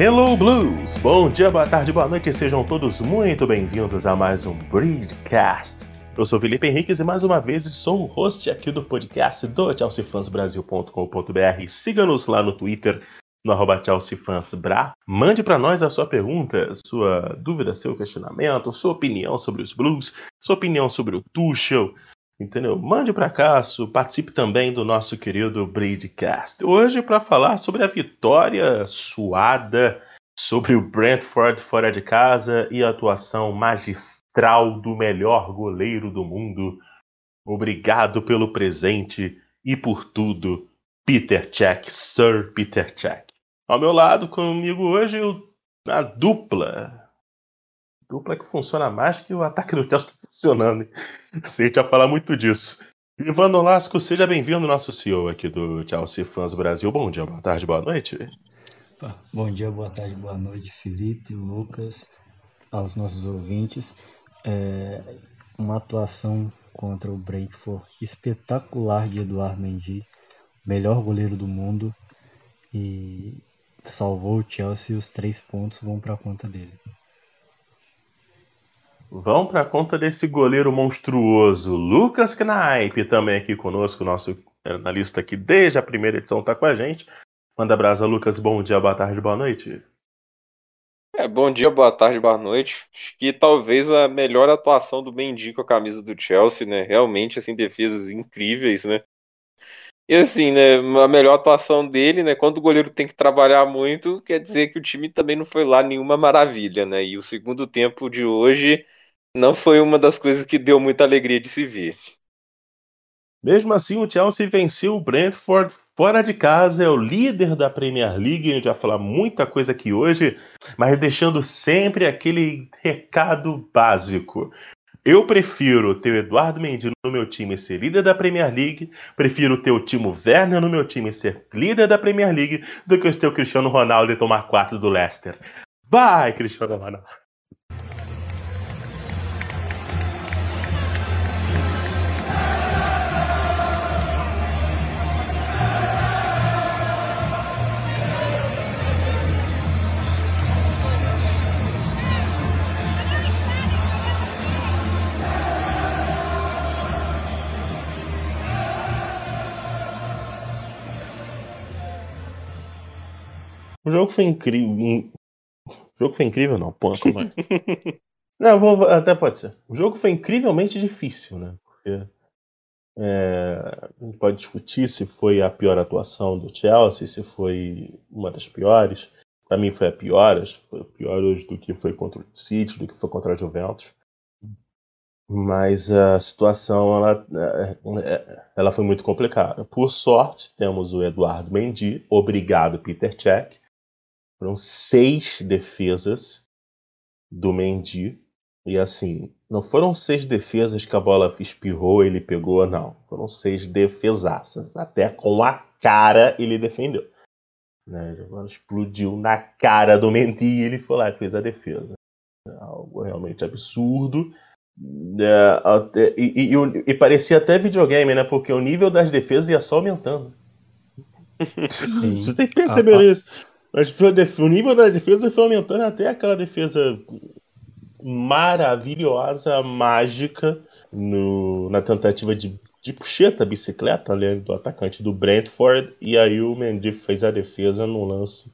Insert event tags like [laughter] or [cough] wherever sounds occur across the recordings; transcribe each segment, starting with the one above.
Hello Blues! Bom dia, boa tarde, boa noite, sejam todos muito bem-vindos a mais um Breedcast. Eu sou Felipe Henriques e mais uma vez sou o host aqui do podcast do chelseafansbrasil.com.br. Siga-nos lá no Twitter, no arroba chelseafansbra. Mande para nós a sua pergunta, sua dúvida, seu questionamento, sua opinião sobre os Blues, sua opinião sobre o Tuchel, entendeu? Mande para cá, participe também do nosso querido Breedcast. Hoje para falar sobre a vitória suada sobre o Brentford fora de casa e a atuação magistral do melhor goleiro do mundo. Obrigado pelo presente e por tudo, Peter Check, Sir Peter Check. Ao meu lado, comigo hoje, a dupla dupla que funciona mais que o ataque do Chelsea funcionando. Sei [laughs] que já falar muito disso. Ivan Nolasco, seja bem-vindo, nosso CEO aqui do Chelsea Fãs Brasil. Bom dia, boa tarde, boa noite. Bom dia, boa tarde, boa noite, Felipe, Lucas, aos nossos ouvintes. É uma atuação contra o Brentford espetacular de Eduardo Mendy, melhor goleiro do mundo e salvou o Chelsea e os três pontos vão para a conta dele vão para conta desse goleiro monstruoso. Lucas Knaip também aqui conosco, nosso analista aqui desde a primeira edição está com a gente. Manda brasa, Lucas. Bom dia, boa tarde, boa noite. É, bom dia, boa tarde, boa noite. Acho que talvez a melhor atuação do Mendy com a camisa do Chelsea, né? Realmente, assim, defesas incríveis, né? E assim, né, a melhor atuação dele, né, quando o goleiro tem que trabalhar muito, quer dizer que o time também não foi lá nenhuma maravilha, né? E o segundo tempo de hoje não foi uma das coisas que deu muita alegria de se ver. Mesmo assim, o Chelsea venceu o Brentford fora de casa, é o líder da Premier League. A gente vai falar muita coisa aqui hoje, mas deixando sempre aquele recado básico. Eu prefiro ter o Eduardo Mendy no meu time e ser líder da Premier League, prefiro ter o Timo Werner no meu time e ser líder da Premier League, do que ter o Cristiano Ronaldo e tomar quatro do Leicester. Vai, Cristiano Ronaldo! O jogo foi incrível. O jogo foi incrível, não. Pô, como é? [laughs] não, vou, até pode ser. O jogo foi incrivelmente difícil, né? Porque é, a gente pode discutir se foi a pior atuação do Chelsea, se foi uma das piores. Para mim foi a pior, foi pior hoje do que foi contra o City, do que foi contra a Juventus. Mas a situação ela, é, ela foi muito complicada. Por sorte, temos o Eduardo Mendy, obrigado Peter Cech, foram seis defesas do Mendy. E assim, não foram seis defesas que a bola espirrou, ele pegou, não. Foram seis defesaças. Até com a cara ele defendeu. Né? A bola explodiu na cara do Mendy e ele foi lá e fez a defesa. É algo realmente absurdo. É, e, e, e, e, parecia até videogame, né? Porque o nível das defesas ia só aumentando. [laughs] Sim. Você tem que perceber a, isso. O nível da defesa foi aumentando até aquela defesa maravilhosa, mágica, no, na tentativa de, de puxeta, bicicleta ali do atacante do Brentford. E aí o Mendy fez a defesa no lance.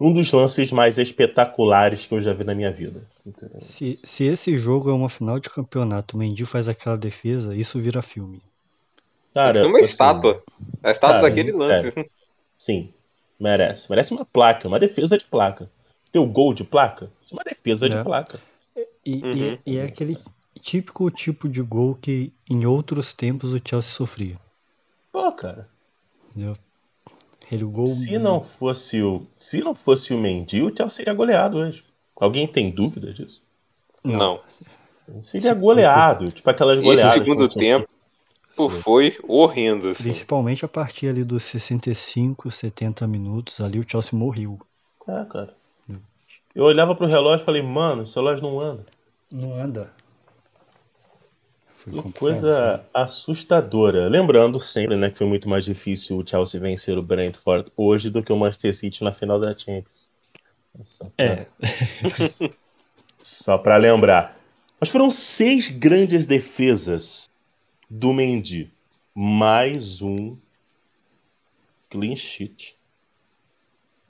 Um dos lances mais espetaculares que eu já vi na minha vida. Se, se esse jogo é uma final de campeonato, o Mendy faz aquela defesa, isso vira filme. Cara, é uma assim, estátua. A estátua cara, daquele lance. É, sim, Merece. Merece uma placa, uma defesa de placa. Teu gol de placa? Isso é uma defesa é. de placa. E, uhum. e, e, é aquele típico tipo de gol que em outros tempos o Chelsea sofria. Pô, cara. Entendeu? Aquele gol... Se não fosse o, se não fosse o Mendy, o Chelsea seria goleado hoje. Alguém tem dúvida disso? Não. Seria goleado, tipo aquelas goleadas. No segundo tempo, foi horrendo. Assim. Principalmente a partir ali dos 65, 70 minutos, ali o Chelsea morreu. É, cara. Eu olhava pro relógio e falei, mano, esse relógio não anda. Não anda. Foi que coisa assustadora. Lembrando sempre, né, que foi muito mais difícil o Chelsea vencer o Brentford hoje do que o Manchester City na final da Champions. [laughs] Só pra... É. Só para lembrar. Mas foram seis grandes defesas do Mendy. Mais um clean sheet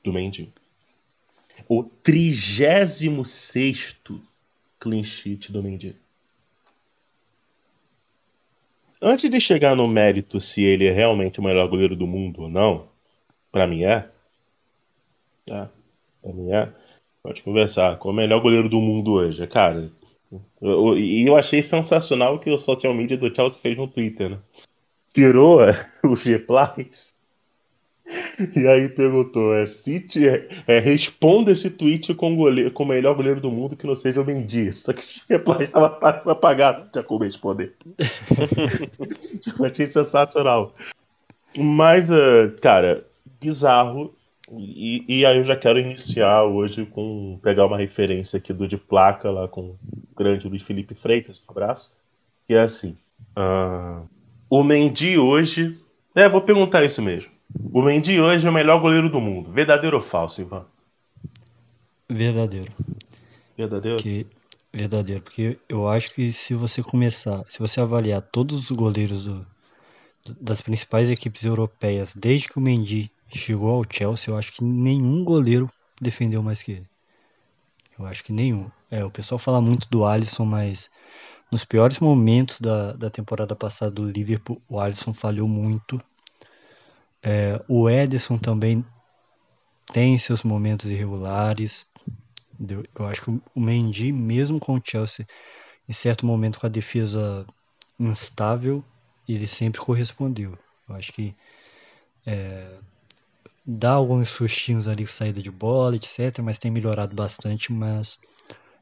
do Mendy. O 36 clean sheet do Mendy. Antes de chegar no mérito se ele é realmente o melhor goleiro do mundo ou não, para mim é. É, pra mim é. Pode conversar. Qual é o melhor goleiro do mundo hoje? Cara, e eu, achei sensacional o que o social media do Chelsea fez no Twitter, né? Tirou [laughs] os replies e aí perguntou: é, City, é, é, responda esse tweet com, goleiro, com o melhor goleiro do mundo que não seja o Mendy. Só que [laughs] o reply estava apagado, não tinha como responder. [laughs] Eu achei sensacional. Mas, uh, cara, bizarro. E, e, aí eu já quero iniciar hoje com pegar uma referência aqui do de placa lá com o grande Luiz Felipe Freitas, um abraço. Que é assim: uh, o Mendy hoje. É, vou perguntar isso mesmo. O Mendy hoje é o melhor goleiro do mundo. Verdadeiro ou falso, Ivan? Verdadeiro. Verdadeiro? Verdadeiro, porque eu acho que se você começar, se você avaliar todos os goleiros do, das principais equipes europeias desde que o Mendy chegou ao Chelsea, eu acho que nenhum goleiro defendeu mais que ele. Eu acho que nenhum. É, o pessoal fala muito do Alisson, mas nos piores momentos da, da temporada passada do Liverpool, o Alisson falhou muito. É, o Ederson também tem seus momentos irregulares. Eu acho que o Mendy, mesmo com o Chelsea, em certo momento com a defesa instável, ele sempre correspondeu. Eu acho que é, dá alguns sustinhos ali com saída de bola, etc. Mas tem melhorado bastante. Mas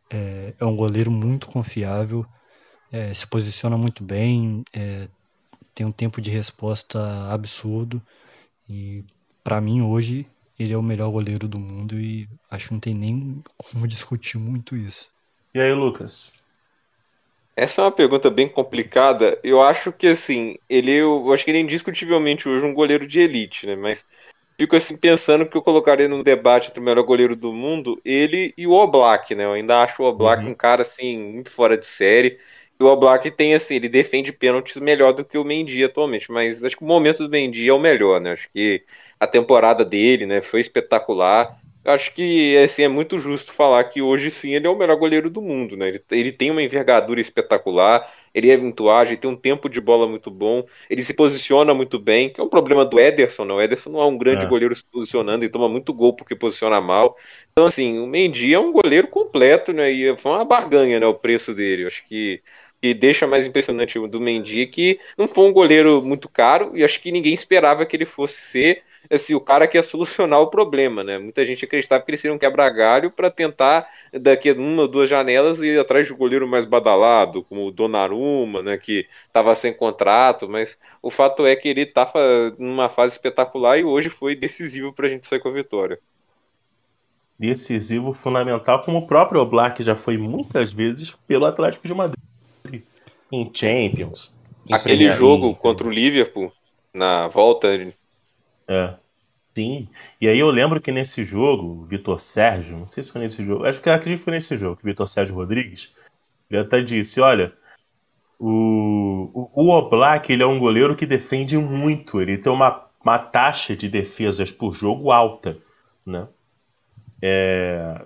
é, é um goleiro muito confiável, é, se posiciona muito bem, é, tem um tempo de resposta absurdo. E para mim hoje ele é o melhor goleiro do mundo e acho que não tem nem como [laughs] discutir muito isso. E aí, Lucas? Essa é uma pergunta bem complicada. Eu acho que assim, ele eu acho que ele é indiscutivelmente hoje um goleiro de elite, né? Mas fico assim pensando que eu colocaria num debate entre o melhor goleiro do mundo, ele e o Oblak, né? Eu ainda acho o Oblak uhum. um cara assim muito fora de série o Oblak tem assim, ele defende pênaltis melhor do que o Mendy atualmente, mas acho que o momento do Mendy é o melhor, né? Acho que a temporada dele, né, foi espetacular. Acho que assim, é muito justo falar que hoje sim ele é o melhor goleiro do mundo, né? Ele, ele tem uma envergadura espetacular, ele é muito ágil, tem um tempo de bola muito bom, ele se posiciona muito bem, que é um problema do Ederson, né? O Ederson não é um grande é. goleiro se posicionando e toma muito gol porque posiciona mal. Então, assim, o Mendy é um goleiro completo, né? E foi uma barganha, né? O preço dele. Acho que que deixa mais impressionante do Mendy que não foi um goleiro muito caro e acho que ninguém esperava que ele fosse ser assim, o cara que ia solucionar o problema, né? Muita gente acreditava que ele seria um quebra-galho para tentar, daqui a uma ou duas janelas, ir atrás de um goleiro mais badalado, como o Donnarumma, né? Que estava sem contrato, mas o fato é que ele está numa fase espetacular e hoje foi decisivo para a gente sair com a vitória. Decisivo, fundamental, como o próprio Oblak já foi muitas vezes pelo Atlético de Madrid em Champions. Em Aquele jogo contra o Liverpool, na volta. É. Sim. E aí eu lembro que nesse jogo, o Vitor Sérgio, não sei se foi nesse jogo, acho que acredito que foi nesse jogo, que o Vitor Sérgio Rodrigues, ele até disse, olha, o, o, o Oblak ele é um goleiro que defende muito, ele tem uma, uma taxa de defesas por jogo alta, né? É...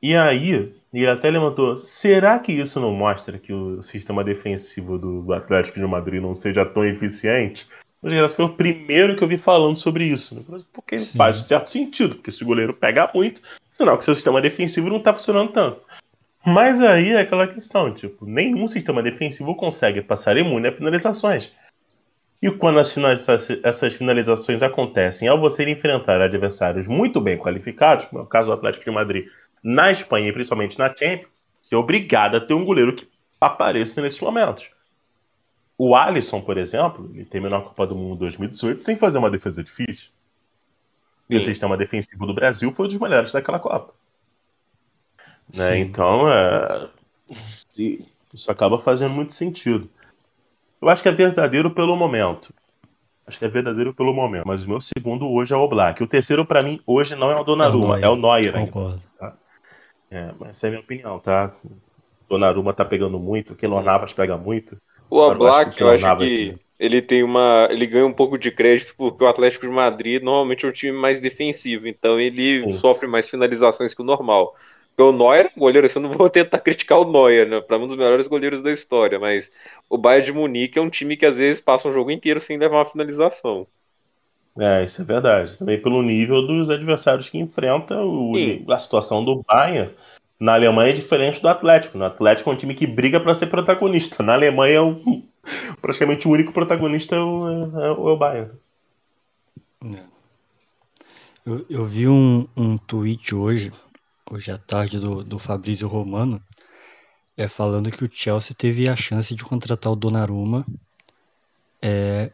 E aí, e ele até levantou: será que isso não mostra que o sistema defensivo do Atlético de Madrid não seja tão eficiente? Esse foi o primeiro que eu vi falando sobre isso. Né? Porque Sim. faz certo sentido, porque se o goleiro pega muito, sinal que seu sistema defensivo não está funcionando tanto. Mas aí é aquela questão, tipo, nenhum sistema defensivo consegue passar imune a finalizações. E quando essas finalizações acontecem ao você enfrentar adversários muito bem qualificados, como é o caso do Atlético de Madrid na Espanha e principalmente na Champions, ser é obrigado a ter um goleiro que apareça nesses momentos. O Alisson, por exemplo, ele terminou a Copa do Mundo 2018 sem fazer uma defesa difícil. E o sistema defensivo do Brasil foi um dos melhores daquela Copa. Né? Então, é... isso acaba fazendo muito sentido. Eu acho que é verdadeiro pelo momento. Acho que é verdadeiro pelo momento. Mas o meu segundo hoje é o Black. O terceiro, para mim, hoje não é o Donnarumma, é o Neuer. Concordo. Tá? É, mas essa é a minha opinião, tá? Donnarumma tá pegando muito, Keylor Navas pega muito. O Oblak, eu acho que ele tem uma. Ele ganha um pouco de crédito porque o Atlético de Madrid normalmente é um time mais defensivo, então ele Sim. sofre mais finalizações que o normal. Porque o Neuer, goleiro, assim, eu não vou [laughs] tentar criticar o Neuer, né? Para um dos melhores goleiros da história, mas o Bayern de Munique é um time que às vezes passa um jogo inteiro sem levar uma finalização. É, isso é verdade. Também pelo nível dos adversários que enfrenta, o, a situação do Bayern na Alemanha é diferente do Atlético. No Atlético é um time que briga para ser protagonista. Na Alemanha é o, [laughs] praticamente o único protagonista é o, é, é o Bayern. É. Eu, eu, vi um, um tweet hoje, hoje à tarde, do, do Fabrício Romano, é, falando que o Chelsea teve a chance de contratar o Donnarumma é,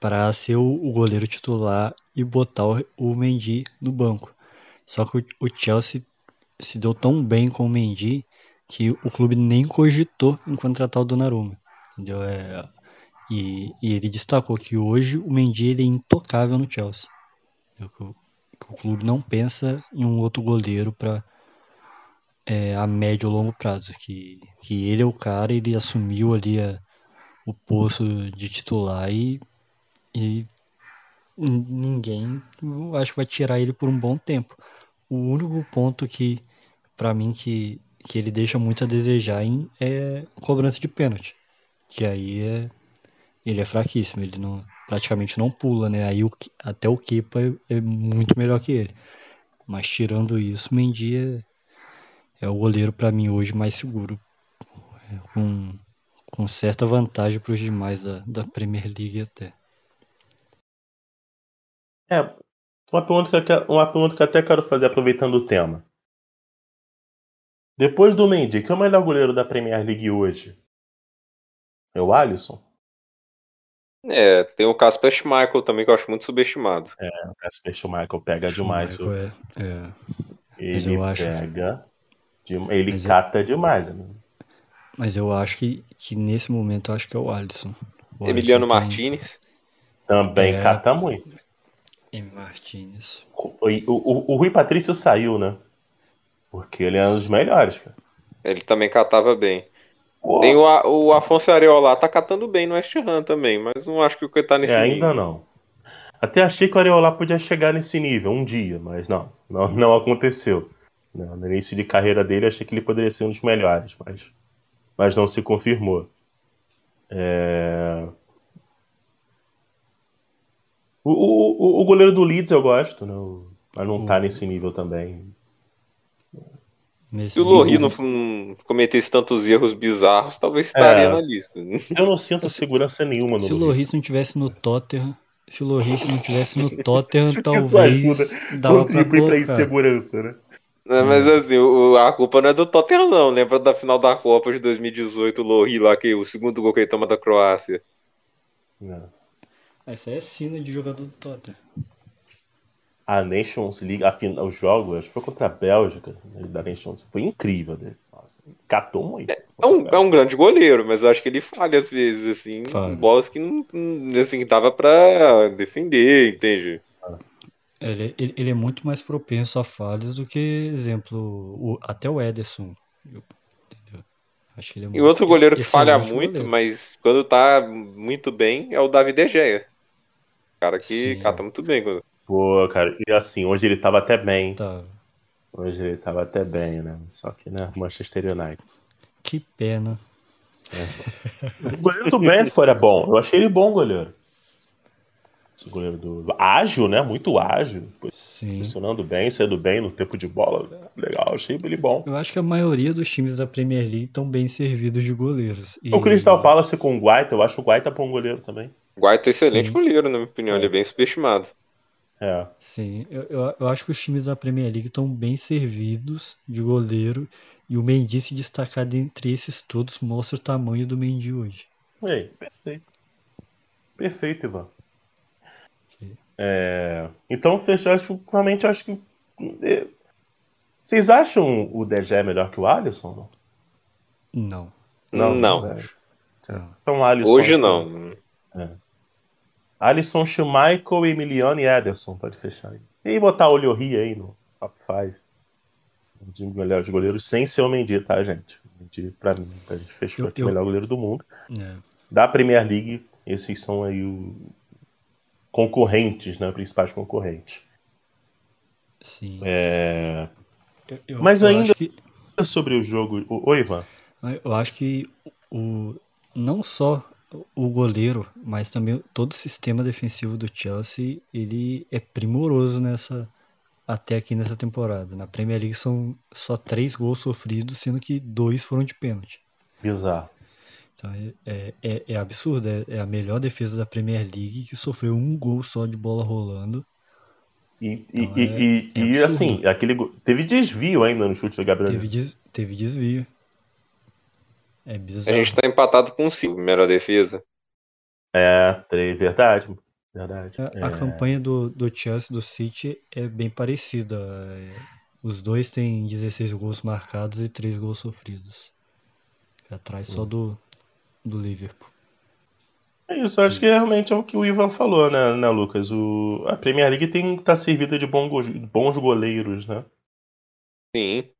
para ser o, goleiro titular e botar o, Mendy no banco. Só que o, Chelsea se deu tão bem com o Mendy que o clube nem cogitou em contratar o Donnarumma, entendeu? É, e, e, ele destacou que hoje o Mendy ele é intocável no Chelsea. Que o, que o clube não pensa em um outro goleiro para é, a médio ou longo prazo, que, que ele é o cara, ele assumiu ali a, o posto de titular e, e ninguém acho que vai tirar ele por um bom tempo. O único ponto que para mim que, que ele deixa muito a desejar em é cobrança de pênalti. Que aí é ele é fraquíssimo, ele não praticamente não pula, né? Aí o, até o Kepa é, é muito melhor que ele. Mas tirando isso, Mendy é, é o goleiro para mim hoje mais seguro. É, com, com certa vantagem para os demais da, da Premier League até. É, uma pergunta, que, uma pergunta que até quero fazer aproveitando o tema. Depois do Mendy, quem é o melhor goleiro da Premier League hoje? É o Alisson? É, tem o Casper Schmeichel também que eu acho muito subestimado. É, o Casper Schmeichel pega demais. O... É, é. Ele pega, que... ele Mas cata eu... demais. Né? Mas eu acho que, que nesse momento eu acho que é o Alisson. O Emiliano Alisson Martinez. Também é... cata muito. M. Martinez. O, o, o Rui Patrício saiu, né? Porque ele é um dos melhores, cara. Ele também catava bem. Pô. Tem o, o Afonso Areola, tá catando bem no West Ham também, mas não acho que o que tá nesse é, nível. ainda não. Até achei que o Areola podia chegar nesse nível um dia, mas não, não, não aconteceu. Não, no início de carreira dele, achei que ele poderia ser um dos melhores, mas, mas não se confirmou. É... O, o, o, goleiro do Leeds eu gosto, né? mas não tá nesse nível também. Nesse Se o Lohri não, cometesse tantos erros bizarros, talvez estaria é, na lista. [laughs] Eu não sinto segurança nenhuma no Se o Lohri não tivesse no Tottenham, se o Lohri não tivesse no [laughs] Tottenham, talvez dava pra colocar. pra insegurança, né? É, mas assim, o, a culpa não é do Tottenham, não. Lembra da final da Copa de 2018, o Lohri lá, que o segundo gol que ele toma da Croácia. Não. Essa é sina de jogador do Tottenham a Nations League, a final, os jogos, acho que foi contra a Bélgica, né, da Nations, foi incrível dele. Nossa, catou muito. É, é, um, é um grande goleiro, mas eu acho que ele falha às vezes, assim, falha. bolas que não, assim, dava pra defender, entende? Ele, ele, é muito mais propenso a falhas do que, exemplo, o, até o Ederson. entendeu? Acho que ele é e outro goleiro que falha muito, goleiro. mas quando tá muito bem, é o David De Gea. Cara que Sim, cata muito bem. Quando... Pô, cara, e assim, hoje ele tava até bem. Tá. Hoje ele tava até bem, né? Só que, né, Manchester United. Que pena. É. O goleiro do Brentford é bom. Eu achei ele bom, goleiro. O goleiro do. Ágil, né? Muito ágil. Sim. Funcionando bem, saindo bem no tempo de bola. Legal, achei ele bom. Eu acho que a maioria dos times da Premier League estão bem servidos de goleiros. E... O Crystal Palace com o Guaita, eu acho o Guaita bom goleiro também. Guaita é excelente Sim. goleiro, na minha opinião. É. Ele é bem subestimado. É. Sim, eu, eu, eu, acho que os times da Premier League estão bem servidos de goleiro e o Mendy se destacar dentre esses todos mostra o tamanho do Mendy hoje. Ei, perfeito. Perfeito, Ivan. É, então, acho, realmente acho que. É, vocês acham o DG melhor que o Alisson? Não. Não. Não. não. Então, o Alisson. Hoje não. É. Alisson Schmeichel, Emiliano e Ederson. Pode fechar aí. E botar o Olhorri aí no top 5. De melhores goleiros sem ser o Mendy, tá, gente? O Mendy, pra mim, a gente fechou aqui o melhor goleiro do mundo. É. Da Premier League, esses são aí os concorrentes, né? Principais concorrentes. Sim. É... Eu- eu- Mas eu ainda- que- Sobre o jogo. Oi, Ivan. Eu acho que o, não só o goleiro, mas também todo o sistema defensivo do Chelsea, ele é primoroso nessa até aqui nessa temporada. Na Premier League são só três gols sofridos, sendo que dois foram de pênalti. Bizarro. Então é, é, é absurdo, é, é a melhor defesa da Premier League que sofreu um gol só de bola rolando. E, Então, e, é- e- é e, assim, aquele teve desvio ainda no chute do Gabriel. Teve, des- teve desvio. É A bizarro. gente tá empatado com o Silva, melhor defesa. É, três, verdade. Verdade. A, a É, campanha do, do Chelsea do City é bem parecida. É, os dois têm 16 gols marcados e 3 gols sofridos. Atrás só do, do Liverpool. É isso, acho que realmente é o que o Ivan falou, né, né Lucas? O, a Premier League tem que estar servida de go- bons goleiros, né? Sim.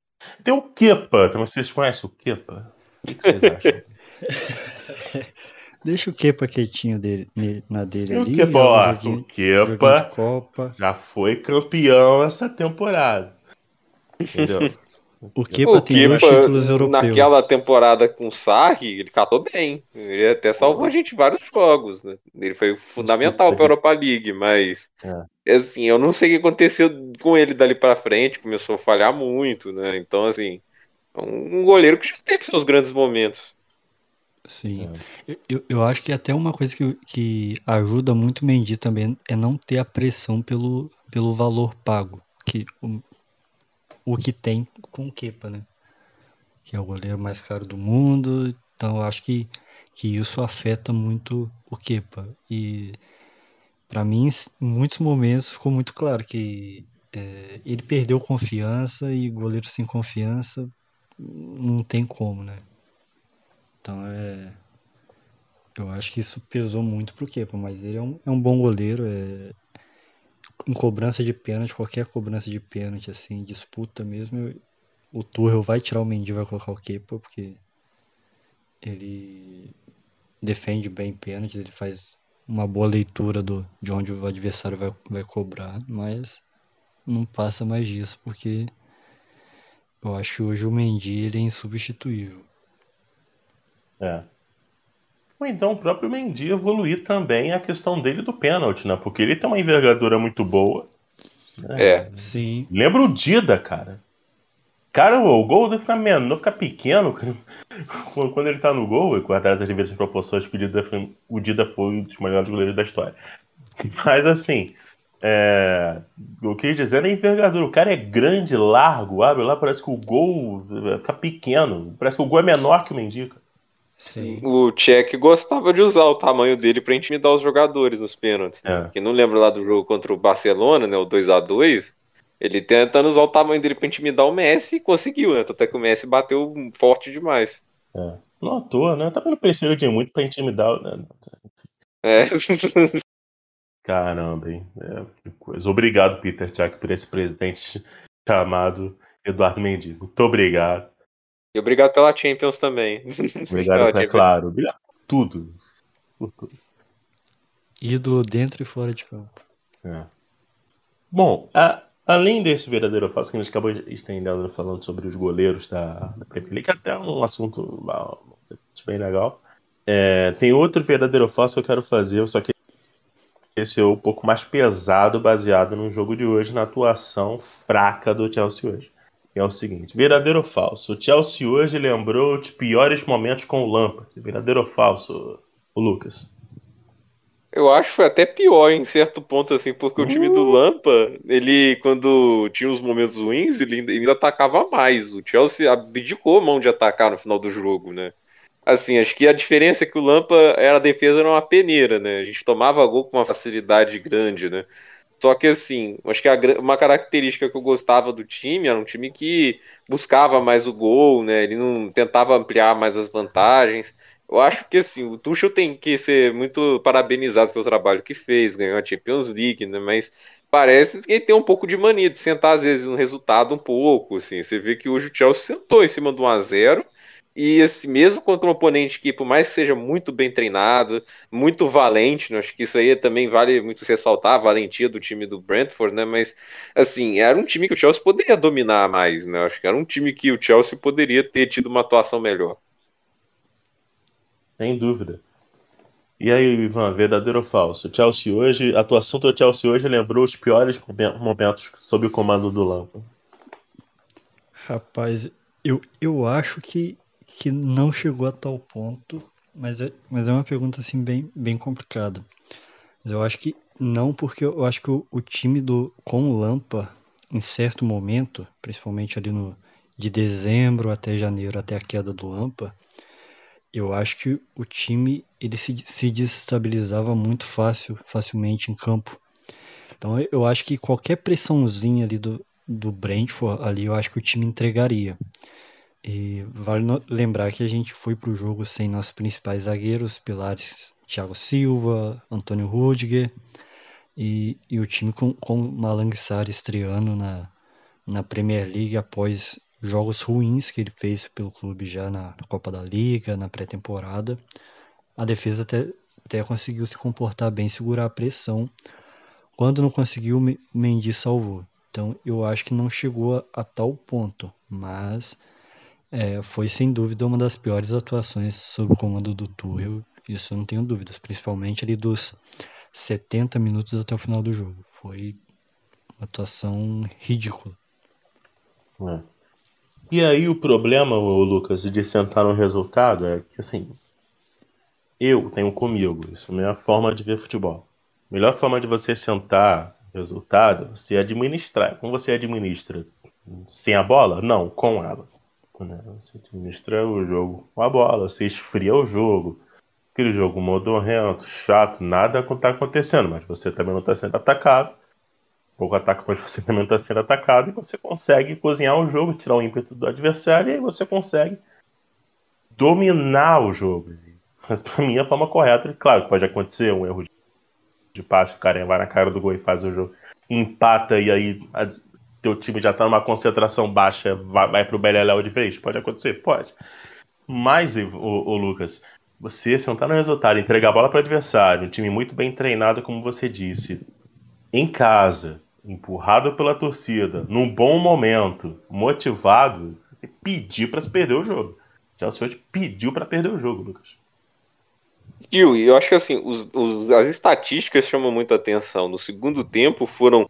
Tem o Kepa, então vocês conhecem o Kepa? O que, vocês acham? [laughs] Deixa o Kepa quietinho dele, na dele o ali. Kepa, ó, joguinho- o Kepa de Copa. já foi campeão essa temporada. Entendeu? O Kepa tem dois títulos europeus. naquela temporada com o Sarri, ele catou bem. Ele até salvou a gente vários jogos, né? Ele foi fundamental para a Europa League, mas assim, eu não sei o que aconteceu com ele dali para frente, começou a falhar muito, né? Então, assim, é um goleiro que já teve seus grandes momentos. Sim. Eu, eu, eu acho que até uma coisa que, que ajuda muito o Mendy também é não ter a pressão pelo, pelo valor pago. Que, o, o que tem com o Kepa, né? Que é o goleiro mais caro do mundo. Então eu acho que, que isso afeta muito o Kepa. E para mim, em muitos momentos ficou muito claro que é, ele perdeu confiança e goleiro sem confiança não tem como, né? Então é. Eu acho que isso pesou muito pro Kepa, mas ele é um, é um bom goleiro. É... Em cobrança de pênalti, qualquer cobrança de pênalti, assim, disputa mesmo, o Tuchel vai tirar o Mendy e vai colocar o Kepa, porque ele defende bem pênaltis, ele faz uma boa leitura do, de onde o adversário vai, vai cobrar, mas não passa mais disso, porque eu acho que hoje o Mendy ele é insubstituível. É. Ou então o próprio Mendy evoluir também a questão dele do pênalti, né? Porque ele tem uma envergadura muito boa. né? É. Sim, Lembra o Dida, cara. Cara, o gol deve ficar menor, ficar pequeno. cara. [laughs] Quando ele tá no gol, e guardado as devidas proporções, o Dida, foi, o Dida foi um dos melhores goleiros da história. [laughs] Mas assim, é, eu queria dizer é envergadura. O cara é grande, largo, abre lá, parece que o gol fica pequeno. Parece que o gol é menor que o Mendy. cara. sim. O Tchek gostava de usar o tamanho dele para intimidar os jogadores nos pênaltis. É. Quem não lembra lá do jogo contra o Barcelona, né, o 2 a 2 ele tentando usar o tamanho dele para intimidar o Messi e conseguiu, né? Até que o Messi bateu forte demais. É. Não à toa, né? Também não precisa de muito pra intimidar. Né? É. [laughs] Caramba, hein? É, que coisa. Obrigado, Peter Jack, por esse presidente chamado Eduardo Mendy. Muito obrigado. E obrigado pela Champions também. Obrigado, [laughs] Pela é claro. Obrigado por tudo. Por tudo. Ídolo dentro e fora de campo. É. Bom, a- além desse verdadeiro ou falso que a gente acabou de estendendo falando sobre os goleiros da, da Premier League, até um assunto ah, bem legal. É, tem outro verdadeiro ou falso que eu quero fazer, só que esse é um pouco mais pesado, baseado no jogo de hoje, na atuação fraca do Chelsea hoje. E é o seguinte: verdadeiro ou falso? O Chelsea hoje lembrou os piores momentos com o Lampard. Verdadeiro ou falso, o Lucas? Eu acho que foi até pior em certo ponto, assim, porque o time do Lampa, ele, quando tinha os momentos ruins, ele ainda, ele ainda atacava mais. O Chelsea abdicou a mão de atacar no final do jogo, né? Assim, acho que a diferença é que o Lampa era a defesa era uma peneira, né? A gente tomava gol com uma facilidade grande, né? Só que assim, acho que a uma característica que eu gostava do time era um time que buscava mais o gol, né? Ele não tentava ampliar mais as vantagens. Eu acho que assim, o Tuchel tem que ser muito parabenizado pelo trabalho que fez, ganhou a Champions League, né? Mas parece que ele tem um pouco de mania de sentar às vezes no resultado um pouco, assim. Você vê que hoje o Chelsea sentou em cima do 1 a 0 e esse mesmo contra um oponente que, por mais que seja muito bem treinado, muito valente, né? acho que isso aí também vale muito ressaltar, a valentia do time do Brentford, né? Mas assim, era um time que o Chelsea poderia dominar mais, né? Acho que era um time que o Chelsea poderia ter tido uma atuação melhor. Sem dúvida. E aí, Ivan, verdadeiro ou falso? O Chelsea hoje, a atuação do Chelsea hoje lembrou os piores momentos sob o comando do Lampard. Rapaz, eu, eu acho que, que não chegou a tal ponto, mas é, mas é uma pergunta assim bem, bem complicada. Mas eu acho que não, porque eu acho que o, o time do com o Lampa, em certo momento, principalmente ali no de dezembro até janeiro, até a queda do Lampa, eu acho que o time ele se, se desestabilizava muito fácil, facilmente em campo. Então eu acho que qualquer pressãozinha ali do, do Brentford ali, eu acho que o time entregaria. E vale lembrar que a gente foi para o jogo sem nossos principais zagueiros, pilares Thiago Silva, Antônio Rudiger e, e o time com, com Malang Sarri estreando na, na Premier League após jogos ruins que ele fez pelo clube já na Copa da Liga, na pré-temporada. A defesa até, até conseguiu se comportar bem, segurar a pressão. Quando não conseguiu, Mendy salvou. Então eu acho que não chegou a, a tal ponto, mas é, foi sem dúvida uma das piores atuações sob o comando do Tuchel. Isso eu não tenho dúvidas, principalmente ali dos 70 minutos até o final do jogo. Foi uma atuação ridícula. É. E aí o problema, Lucas, de sentar no resultado é que assim, eu tenho comigo, isso é a minha forma de ver futebol. A melhor forma de você sentar resultado, você administrar. Como você administra sem a bola? Não, com ela. Né? Você administra o jogo com a bola, você esfria o jogo. Aquele jogo modorrento, chato, nada está acontecendo, mas você também não está sendo atacado pouco ataque, mas você [laughs] também está sendo atacado e você consegue cozinhar o jogo, tirar o ímpeto do adversário e aí você consegue dominar o jogo. Mas para mim a forma correta, claro, pode acontecer um erro de, de passe, o cara vai na cara do gol e faz o jogo, empata e aí teu time já está numa concentração baixa, vai, vai pro Beleléu de vez, pode acontecer, pode. Mas, o, o Lucas, você sentar no resultado, entregar a bola para o adversário, um time muito bem treinado, como você disse, em casa, empurrado pela torcida, num bom momento, motivado, você pedir para se perder o jogo. Chelsea hoje pediu para perder o jogo, Lucas. E eu acho que assim, os, os, as estatísticas chamam muita atenção. No segundo tempo foram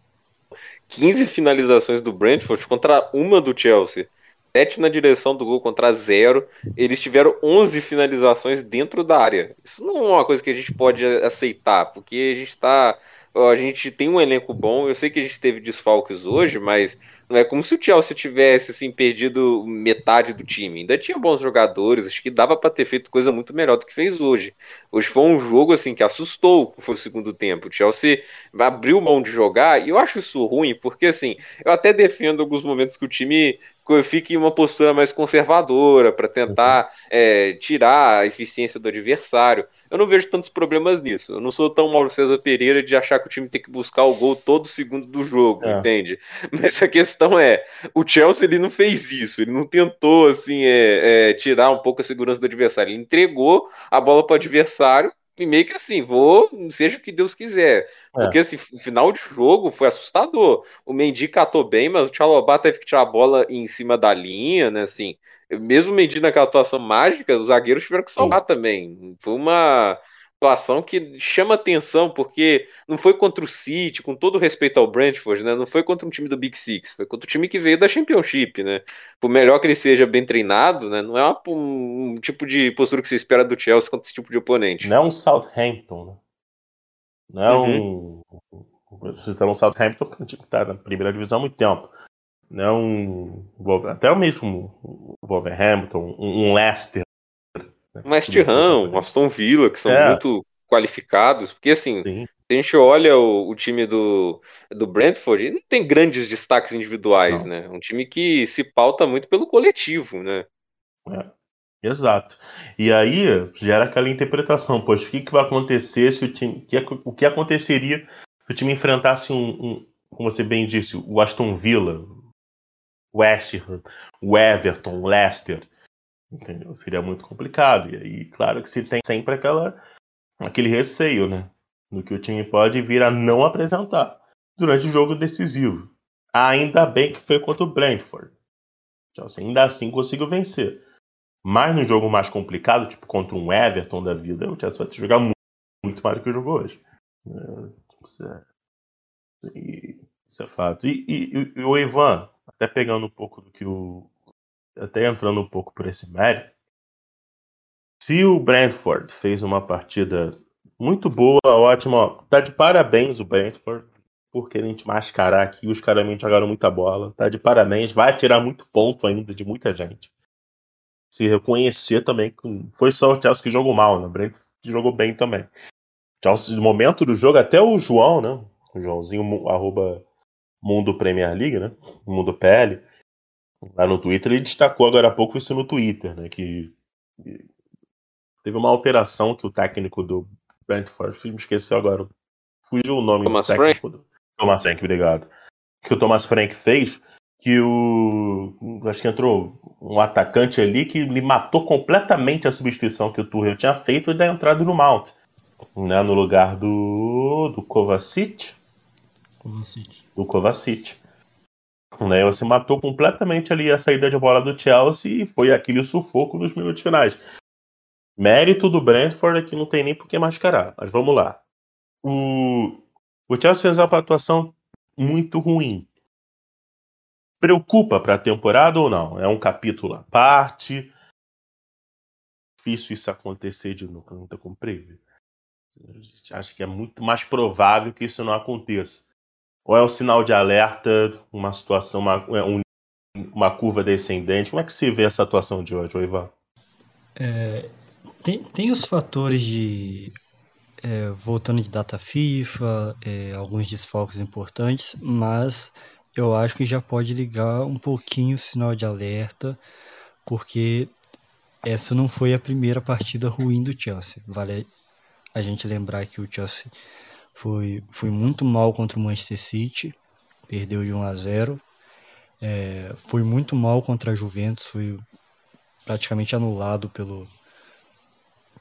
15 finalizações do Brentford contra uma do Chelsea. 7 na direção do gol contra zero. Eles tiveram 11 finalizações dentro da área. Isso não é uma coisa que a gente pode aceitar, porque a gente está a gente tem um elenco bom. Eu sei que a gente teve desfalques hoje, mas não é como se o Chelsea tivesse assim perdido metade do time. Ainda tinha bons jogadores, acho que dava para ter feito coisa muito melhor do que fez hoje. Hoje foi um jogo assim que assustou, foi o segundo tempo. O Chelsea abriu mão de jogar e eu acho isso ruim, porque assim, eu até defendo alguns momentos que o time fique em uma postura mais conservadora para tentar é, tirar a eficiência do adversário. Eu não vejo tantos problemas nisso. Eu não sou tão Mauro César Pereira de achar que o time tem que buscar o gol todo segundo do jogo, é. entende? Mas a questão é, o Chelsea ele não fez isso, ele não tentou assim é, é tirar um pouco a segurança do adversário. Ele entregou a bola para o adversário e meio que assim, vou, seja o que Deus quiser. É. Porque assim, o final de jogo foi assustador. O Mendy catou bem, mas o Tchalobá teve que tirar a bola em cima da linha, né? Assim, mesmo o Mendy naquela atuação mágica, os zagueiros tiveram que salvar Sim. também. Foi uma situação que chama atenção, porque não foi contra o City, com todo respeito ao Brentford, né? Não foi contra um time do Big Six, foi contra o time que veio da Championship, né? Por melhor que ele seja bem treinado, né? Não é uma, um, um, tipo de postura que você espera do Chelsea contra esse tipo de oponente. Não é um Southampton, né? Não é uhum. um. Vocês estão no Southampton, que é um time que está na primeira divisão há muito tempo. Não é um. Até o mesmo Wolverhampton, um Leicester, um West Ham, um Aston Villa, que são é. muito qualificados, porque assim, Sim. se a gente olha o, o, time do, do Brentford, não tem grandes destaques individuais, não. né? Um time que se pauta muito pelo coletivo, né? É. Exato. E aí gera aquela interpretação, poxa, o que, que vai acontecer se o time. O que aconteceria se o time enfrentasse um, um como você bem disse, o Aston Villa, o West Ham, o Everton, o Leicester. Entendeu? Seria muito complicado. E aí, claro que se tem sempre aquela, aquele receio, né? Do que o time pode vir a não apresentar durante o jogo decisivo. Ainda bem que foi contra o Brentford. Então, assim, ainda assim conseguiu vencer. Mas no jogo mais complicado, tipo contra um Everton da vida, o Chelsea vai jogar muito, muito mais do que jogou hoje. É, e, isso é fato. E, e, e, o Ivan, até pegando um pouco do que o. Até entrando um pouco por esse mérito. Se o Brentford fez uma partida muito boa, ótima, tá de parabéns o Brentford por querem te mascarar aqui. Os caras jogaram muita bola. Tá de parabéns. Vai tirar muito ponto ainda de muita gente se reconhecer também foi só o Chelsea que jogou mal, né? O Brent jogou bem também. Chelsea, no momento do jogo, até o João, né? O Joãozinho, arroba Mundo Premier League, né? Mundo PL, lá no Twitter, ele destacou agora há pouco isso no Twitter, né? Que teve uma alteração que o técnico do Brentford, me esqueceu agora, fugiu o nome Thomas do técnico Frank. do Thomas Frank, obrigado. Que o Thomas Frank fez que o. Acho que entrou um atacante ali que lhe matou completamente a substituição que o Tuchel tinha feito da entrada do Mount. Né, no lugar do. do Kovacic. Kovacic. Do Kovacic. Né, você matou completamente ali a saída de bola do Chelsea e foi aquele sufoco nos minutos finais. Mérito do Brentford aqui não tem nem por que mascarar, mas vamos lá. O, o Chelsea fez uma atuação muito ruim preocupa para a temporada ou não? É um capítulo à parte? Difícil isso acontecer de novo, não com preview. A gente acha que é muito mais provável que isso não aconteça. Ou é um sinal de alerta, uma situação, uma, é um, uma curva descendente? Como é que se vê essa atuação de hoje, Ivan? É, tem, tem os fatores de é, voltando de data FIFA, é, alguns desfalques importantes, mas eu acho que já pode ligar um pouquinho o sinal de alerta, porque essa não foi a primeira partida ruim do Chelsea. Vale a gente lembrar que o Chelsea foi, foi muito mal contra o Manchester City, perdeu de 1 a 0. É, foi muito mal contra a Juventus, foi praticamente anulado pelo,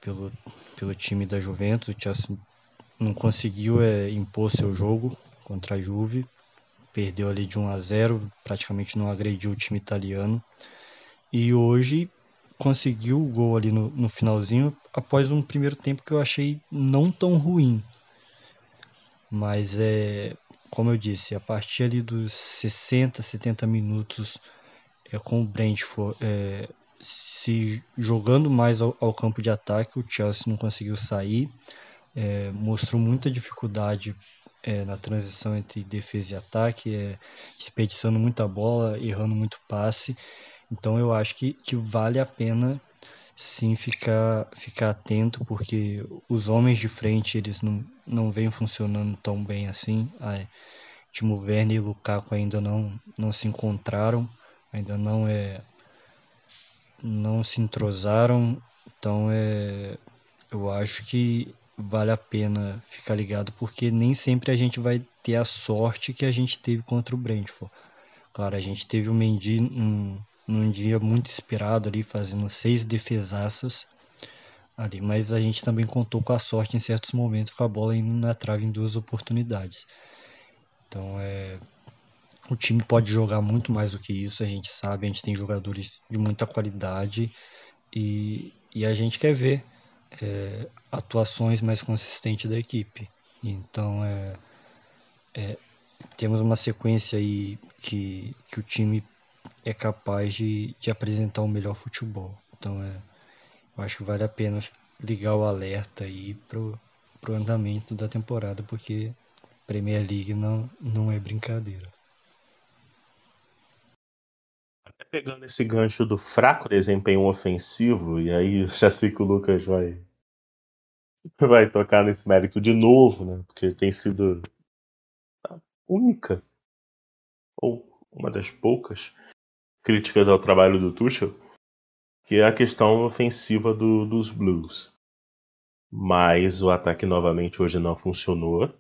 pelo, pelo time da Juventus. O Chelsea não conseguiu é, impor seu jogo contra a Juve perdeu ali de 1 a 0, praticamente não agrediu o time italiano. E hoje conseguiu o gol ali no, no finalzinho após um primeiro tempo que eu achei não tão ruim. Mas é, como eu disse, a partir ali dos 60, 70 minutos é, com o Brentford é, se jogando mais ao, ao, campo de ataque, o Chelsea não conseguiu sair, é, mostrou muita dificuldade é, na transição entre defesa e ataque, é, desperdiçando muita bola, errando muito passe. Então eu acho que, que vale a pena sim ficar, ficar atento, porque os homens de frente eles não, não vêm funcionando tão bem assim. A, Timo Werner e Lukaku ainda não, não se encontraram, ainda não é não se entrosaram, então é eu acho que vale a pena ficar ligado, porque nem sempre a gente vai ter a sorte que a gente teve contra o Brentford. Claro, a gente teve o Mendy num, num dia muito inspirado ali, fazendo seis defesaças ali, mas a gente também contou com a sorte em certos momentos com a bola indo na trave em duas oportunidades. Então é o time pode jogar muito mais do que isso, a gente sabe, a gente tem jogadores de muita qualidade e, e a gente quer ver é, atuações mais consistentes da equipe. Então é, é, temos uma sequência aí que, que o time é capaz de, de apresentar o melhor futebol. Então é, eu acho que vale a pena ligar o alerta aí pro, pro andamento da temporada, porque Premier League não, não é brincadeira. Até pegando esse gancho do fraco desempenho ofensivo, e aí já sei que o Lucas vai vai tocar nesse mérito de novo, né? Porque tem sido a única ou uma das poucas críticas ao trabalho do Tuchel que é a questão ofensiva do, dos Blues. Mas o ataque novamente hoje não funcionou.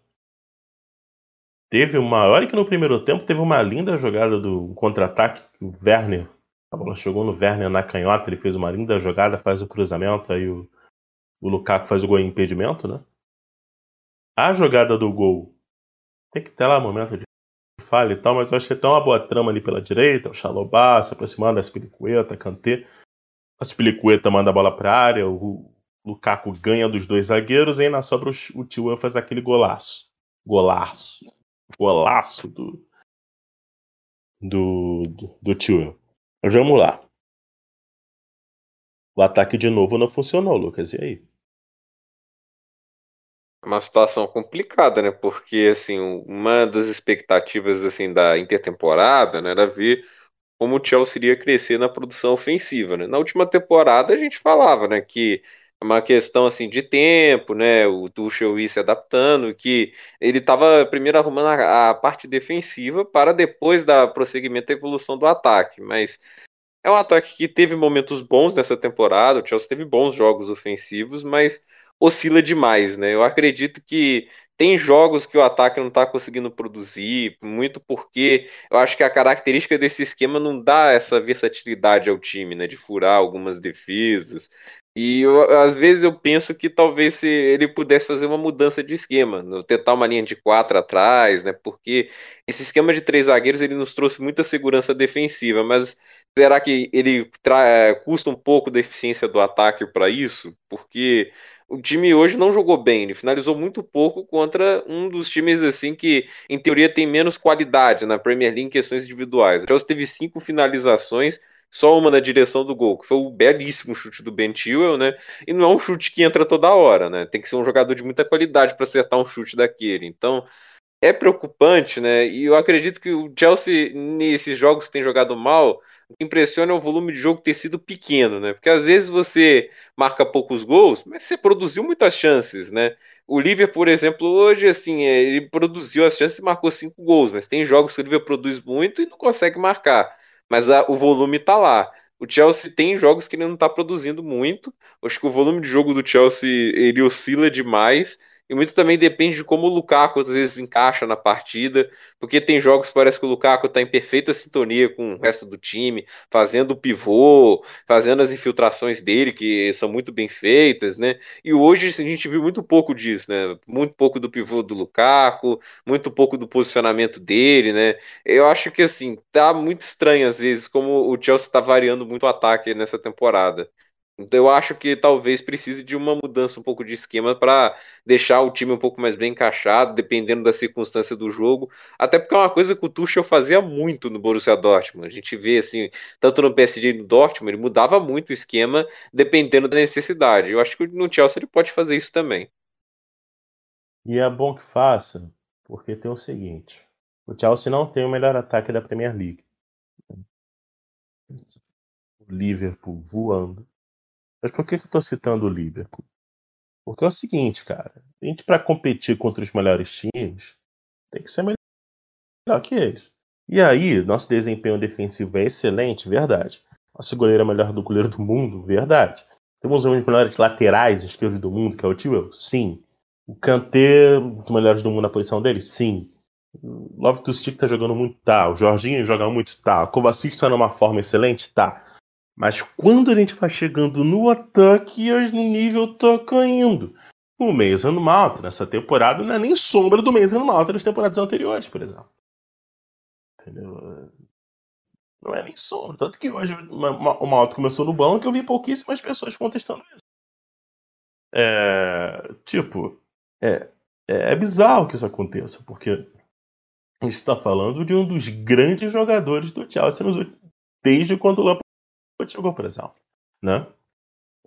Teve uma. Olha que no primeiro tempo teve uma linda jogada do contra-ataque. O Werner. A bola chegou no Werner na canhota, ele fez uma linda jogada, faz o cruzamento, aí o, o Lukaku faz o gol em impedimento, né? A jogada do gol tem que ter lá um momento de falha e tal, mas eu acho que tem uma boa trama ali pela direita, o Xalobá se aproximando da Spilicueta, Kanté. A Spilicueta manda a bola para a área, o Lukaku ganha dos dois zagueiros e aí na sobra o, o Tio faz aquele golaço. Golaço golaço do, do, do, do tio. Mas vamos lá. O ataque de novo não funcionou, Lucas. E aí? Uma situação complicada, né? Porque assim, uma das expectativas assim da intertemporada né, era ver como o Chelsea iria crescer na produção ofensiva, né? Na última temporada a gente falava, né, que é uma questão assim de tempo, né? O Tuchel ir se adaptando, que ele estava primeiro arrumando a, a, parte defensiva para depois dar prosseguimento à evolução do ataque. Mas é um ataque que teve momentos bons nessa temporada. O Chelsea teve bons jogos ofensivos, mas oscila demais, né? Eu acredito que tem jogos que o ataque não está conseguindo produzir, muito porque eu acho que a característica desse esquema não dá essa versatilidade ao time, né? De furar algumas defesas, e eu, às vezes eu penso que talvez se ele pudesse fazer uma mudança de esquema, tentar uma linha de quatro atrás, né? Porque esse esquema de três zagueiros ele nos trouxe muita segurança defensiva, mas será que ele é, custa um pouco da eficiência do ataque para isso? Porque o time hoje não jogou bem, ele finalizou muito pouco contra um dos times assim que, em teoria, tem menos qualidade na Premier League em questões individuais. O Chelsea teve cinco finalizações só uma na direção do gol, que foi o belíssimo chute do Ben Chilwell, né? E não é um chute que entra toda hora, né? Tem que ser um jogador de muita qualidade para acertar um chute daquele. Então, é preocupante, né? E eu acredito que o Chelsea, nesses jogos que tem jogado mal, impressiona é o volume de jogo ter sido pequeno, né? Porque às vezes você marca poucos gols, mas você produziu muitas chances, né? O Liverpool, por exemplo, hoje, assim, é, ele produziu as chances e marcou cinco gols, mas tem jogos que o Liverpool produz muito e não consegue marcar mas a, o volume tá lá. O Chelsea tem jogos que ele não está produzindo muito. Acho que o volume de jogo do Chelsea ele oscila demais. E muito também depende de como o Lukaku às vezes encaixa na partida, porque tem jogos que parece que o Lukaku está em perfeita sintonia com o resto do time, fazendo o pivô, fazendo as infiltrações dele, que são muito bem feitas, né? E hoje a gente viu muito pouco disso, né? Muito pouco do pivô do Lukaku, muito pouco do posicionamento dele, né? Eu acho que assim, tá muito estranho às vezes como o Chelsea está variando muito o ataque nessa temporada. Então eu acho que talvez precise de uma mudança um pouco de esquema para deixar o time um pouco mais bem encaixado, dependendo da circunstância do jogo. Até porque é uma coisa que o Tuchel fazia muito no Borussia Dortmund. A gente vê assim, tanto no PSG e no Dortmund, ele mudava muito o esquema dependendo da necessidade. Eu acho que no Chelsea ele pode fazer isso também. E é bom que faça, porque tem o seguinte: o Chelsea não tem o melhor ataque da Premier League. O Liverpool voando mas por que, que eu tô citando o Liverpool? Porque é o seguinte, cara. A gente, para competir contra os melhores times, tem que ser melhor que eles. E aí, nosso desempenho defensivo é excelente, verdade. Nosso goleiro é melhor do goleiro do mundo, verdade. Temos um dos melhores laterais esquerdos do mundo, que é o Tio? Sim. O Kanté, um dos melhores do mundo na posição dele? Sim. Loftus-Cheek tá jogando muito? Tá. O Jorginho joga muito? Tá. O Kovacic está numa forma excelente? Tá. Mas quando a gente vai chegando no ataque, o nível tá caindo. O Mason Mount nessa temporada não é nem sombra do Mason Mount nas temporadas anteriores, por exemplo. Entendeu? Não é nem sombra. Tanto que hoje o Mount começou no banco e eu vi pouquíssimas pessoas contestando isso. É, tipo, é, é, é bizarro que isso aconteça, porque a gente está falando de um dos grandes jogadores do Chelsea desde quando o Lampard jogou, por exemplo, né?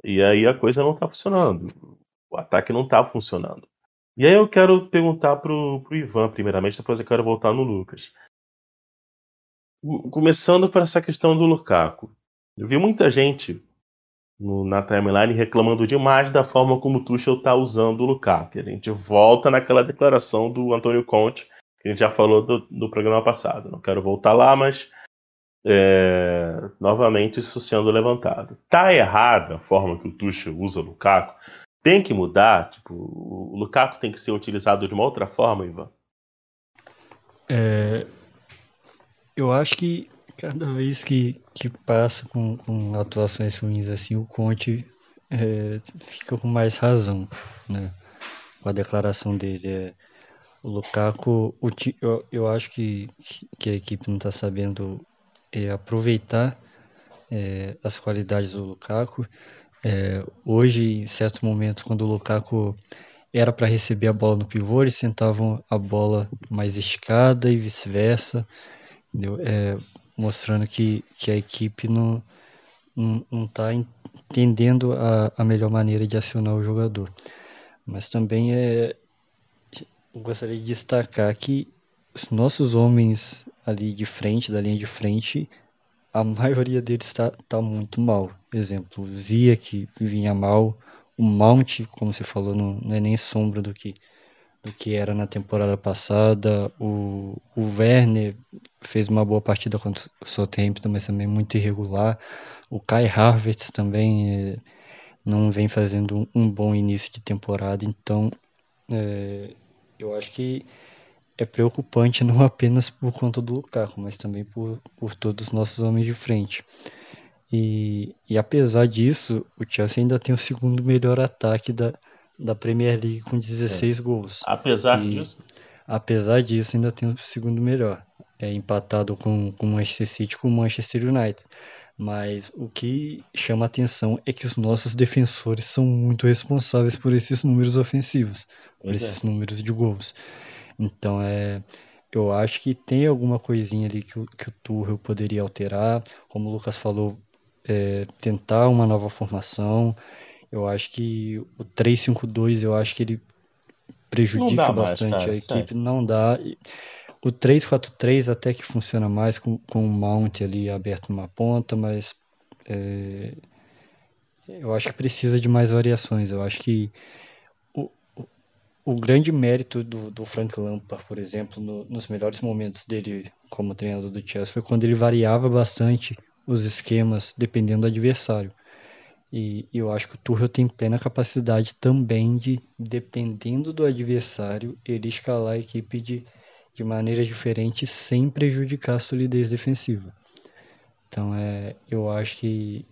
E aí a coisa não tá funcionando. O ataque não tá funcionando. E aí eu quero perguntar pro, pro Ivan, primeiramente, depois eu quero voltar no Lucas. Começando por essa questão do Lukaku. Eu vi muita gente no, na timeline reclamando demais da forma como o Tuchel tá usando o Lukaku. A gente volta naquela declaração do Antônio Conte, que a gente já falou do, do programa passado. Não quero voltar lá, mas É, novamente isso sendo levantado. Tá errada a forma que o Tuchel usa o Lukaku? Tem que mudar? Tipo, o Lukaku tem que ser utilizado de uma outra forma, Ivan? É, eu acho que cada vez que, que passa com, com atuações ruins assim, o Conte é, fica com mais razão, né? Com a declaração dele. É, o Lukaku, o, eu, eu acho que, que a equipe não está sabendo é, aproveitar é, as qualidades do Lukaku. É, hoje, em certos momentos, quando o Lukaku era para receber a bola no pivô, eles sentavam a bola mais esticada e vice-versa, é, mostrando que, que a equipe não não está entendendo a, a melhor maneira de acionar o jogador. Mas também é, gostaria de destacar que os nossos homens ali de frente, da linha de frente, a [laughs] maioria deles está tá muito mal. Exemplo, o Zia, que vinha mal, o Mount, como você falou, não, não, é nem sombra do que, do que era na temporada passada. O, o Werner fez uma boa partida contra o Southampton, mas também muito irregular. O Kai Havertz também é, não vem fazendo um, um, bom início de temporada, então é, eu acho que é preocupante não apenas por conta do Lukaku, mas também por, por todos os nossos homens de frente. E, e apesar disso, o Chelsea ainda tem o segundo melhor ataque da, da Premier League com 16 é. gols. Apesar e, disso? Apesar disso, ainda tem o segundo melhor. É empatado com o Manchester City com o Manchester United. Mas o que chama atenção é que os nossos defensores são muito responsáveis por esses números ofensivos, por pois esses é. números de gols. Então é, eu acho que tem alguma coisinha ali que o, que o Tuchel poderia alterar, como o Lucas falou, é, tentar uma nova formação. Eu acho que o 3-5-2, eu acho que ele prejudica bastante mais, cara, a equipe, não dá. O 3-4-3 até que funciona mais com, com o mount ali aberto numa ponta, mas é, eu acho que precisa de mais variações. Eu acho que o grande mérito do, do, Frank Lampard, por exemplo, no, nos melhores momentos dele como treinador do Chelsea, foi quando ele variava bastante os esquemas dependendo do adversário. E, e eu acho que o Tuchel tem plena capacidade também de, dependendo do adversário, ele escalar a equipe de de maneira diferente sem prejudicar a solidez defensiva. Então é, eu acho que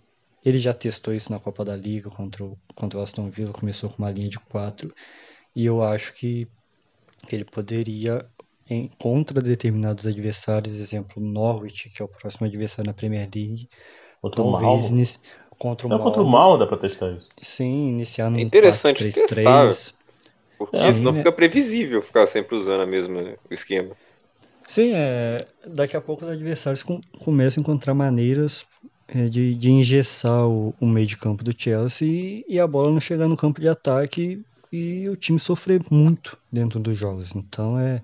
ele já testou isso na Copa da Liga contra o, contra o Aston Villa, começou com uma linha de quatro e eu acho que ele poderia em, contra determinados adversários, exemplo Norwich, que é o próximo adversário na Premier League, contra talvez o inici... contra o Não, Mal. contra o Mal dá para testar isso. Sim, iniciar no é interessante 4, 3, testar. 3, porque Sim, senão né? fica previsível ficar sempre usando a mesma esquema. Sim, é, daqui a pouco os adversários com, começam a encontrar maneiras é, de, de engessar o, o, meio de campo do Chelsea e, e, a bola não chegar no campo de ataque e, o time sofrer muito dentro dos jogos. Então é,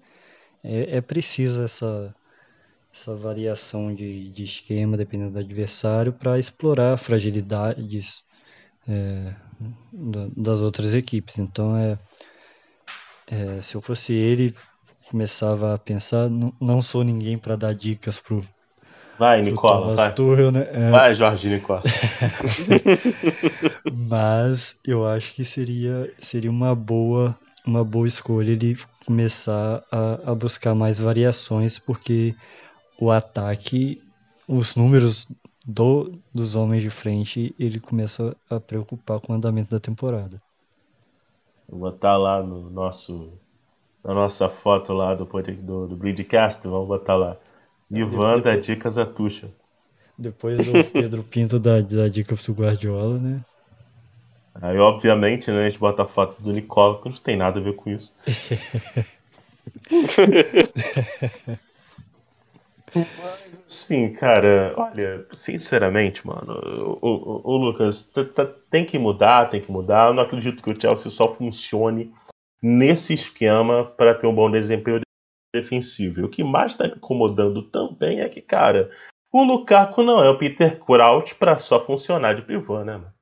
é, é preciso essa, essa variação de, de esquema dependendo do adversário para explorar fragilidades é, das outras equipes. Então é é, se eu fosse ele, começava a pensar, não, não sou ninguém para dar dicas pro Vai, Nicola, vai. Tuchel, né? É... Vai, Jorge Nicola. [laughs] Mas eu acho que seria, seria uma boa uma boa escolha ele começar a, a buscar mais variações, porque o ataque, os números do, dos homens de frente, ele começa a preocupar com o andamento da temporada. Vou botar lá no nosso, na nossa foto lá do, do, do Bridgecast, vamos botar lá. Ivan dá dicas a Tuxa. Depois o Pedro Pinto dá, dá dicas pro Guardiola, né? Aí, obviamente, né, a gente bota a foto do Nicola, que não tem nada a ver com isso. [laughs] Sim, cara, olha, sinceramente, mano, o, o, o Lucas tem que mudar, tem que mudar. Eu não acredito que o Chelsea só funcione nesse esquema para ter um bom desempenho defensivo. E o que mais está me incomodando também é que, cara, o Lukaku não é o Peter Crouch para só funcionar de pivô, né, mano?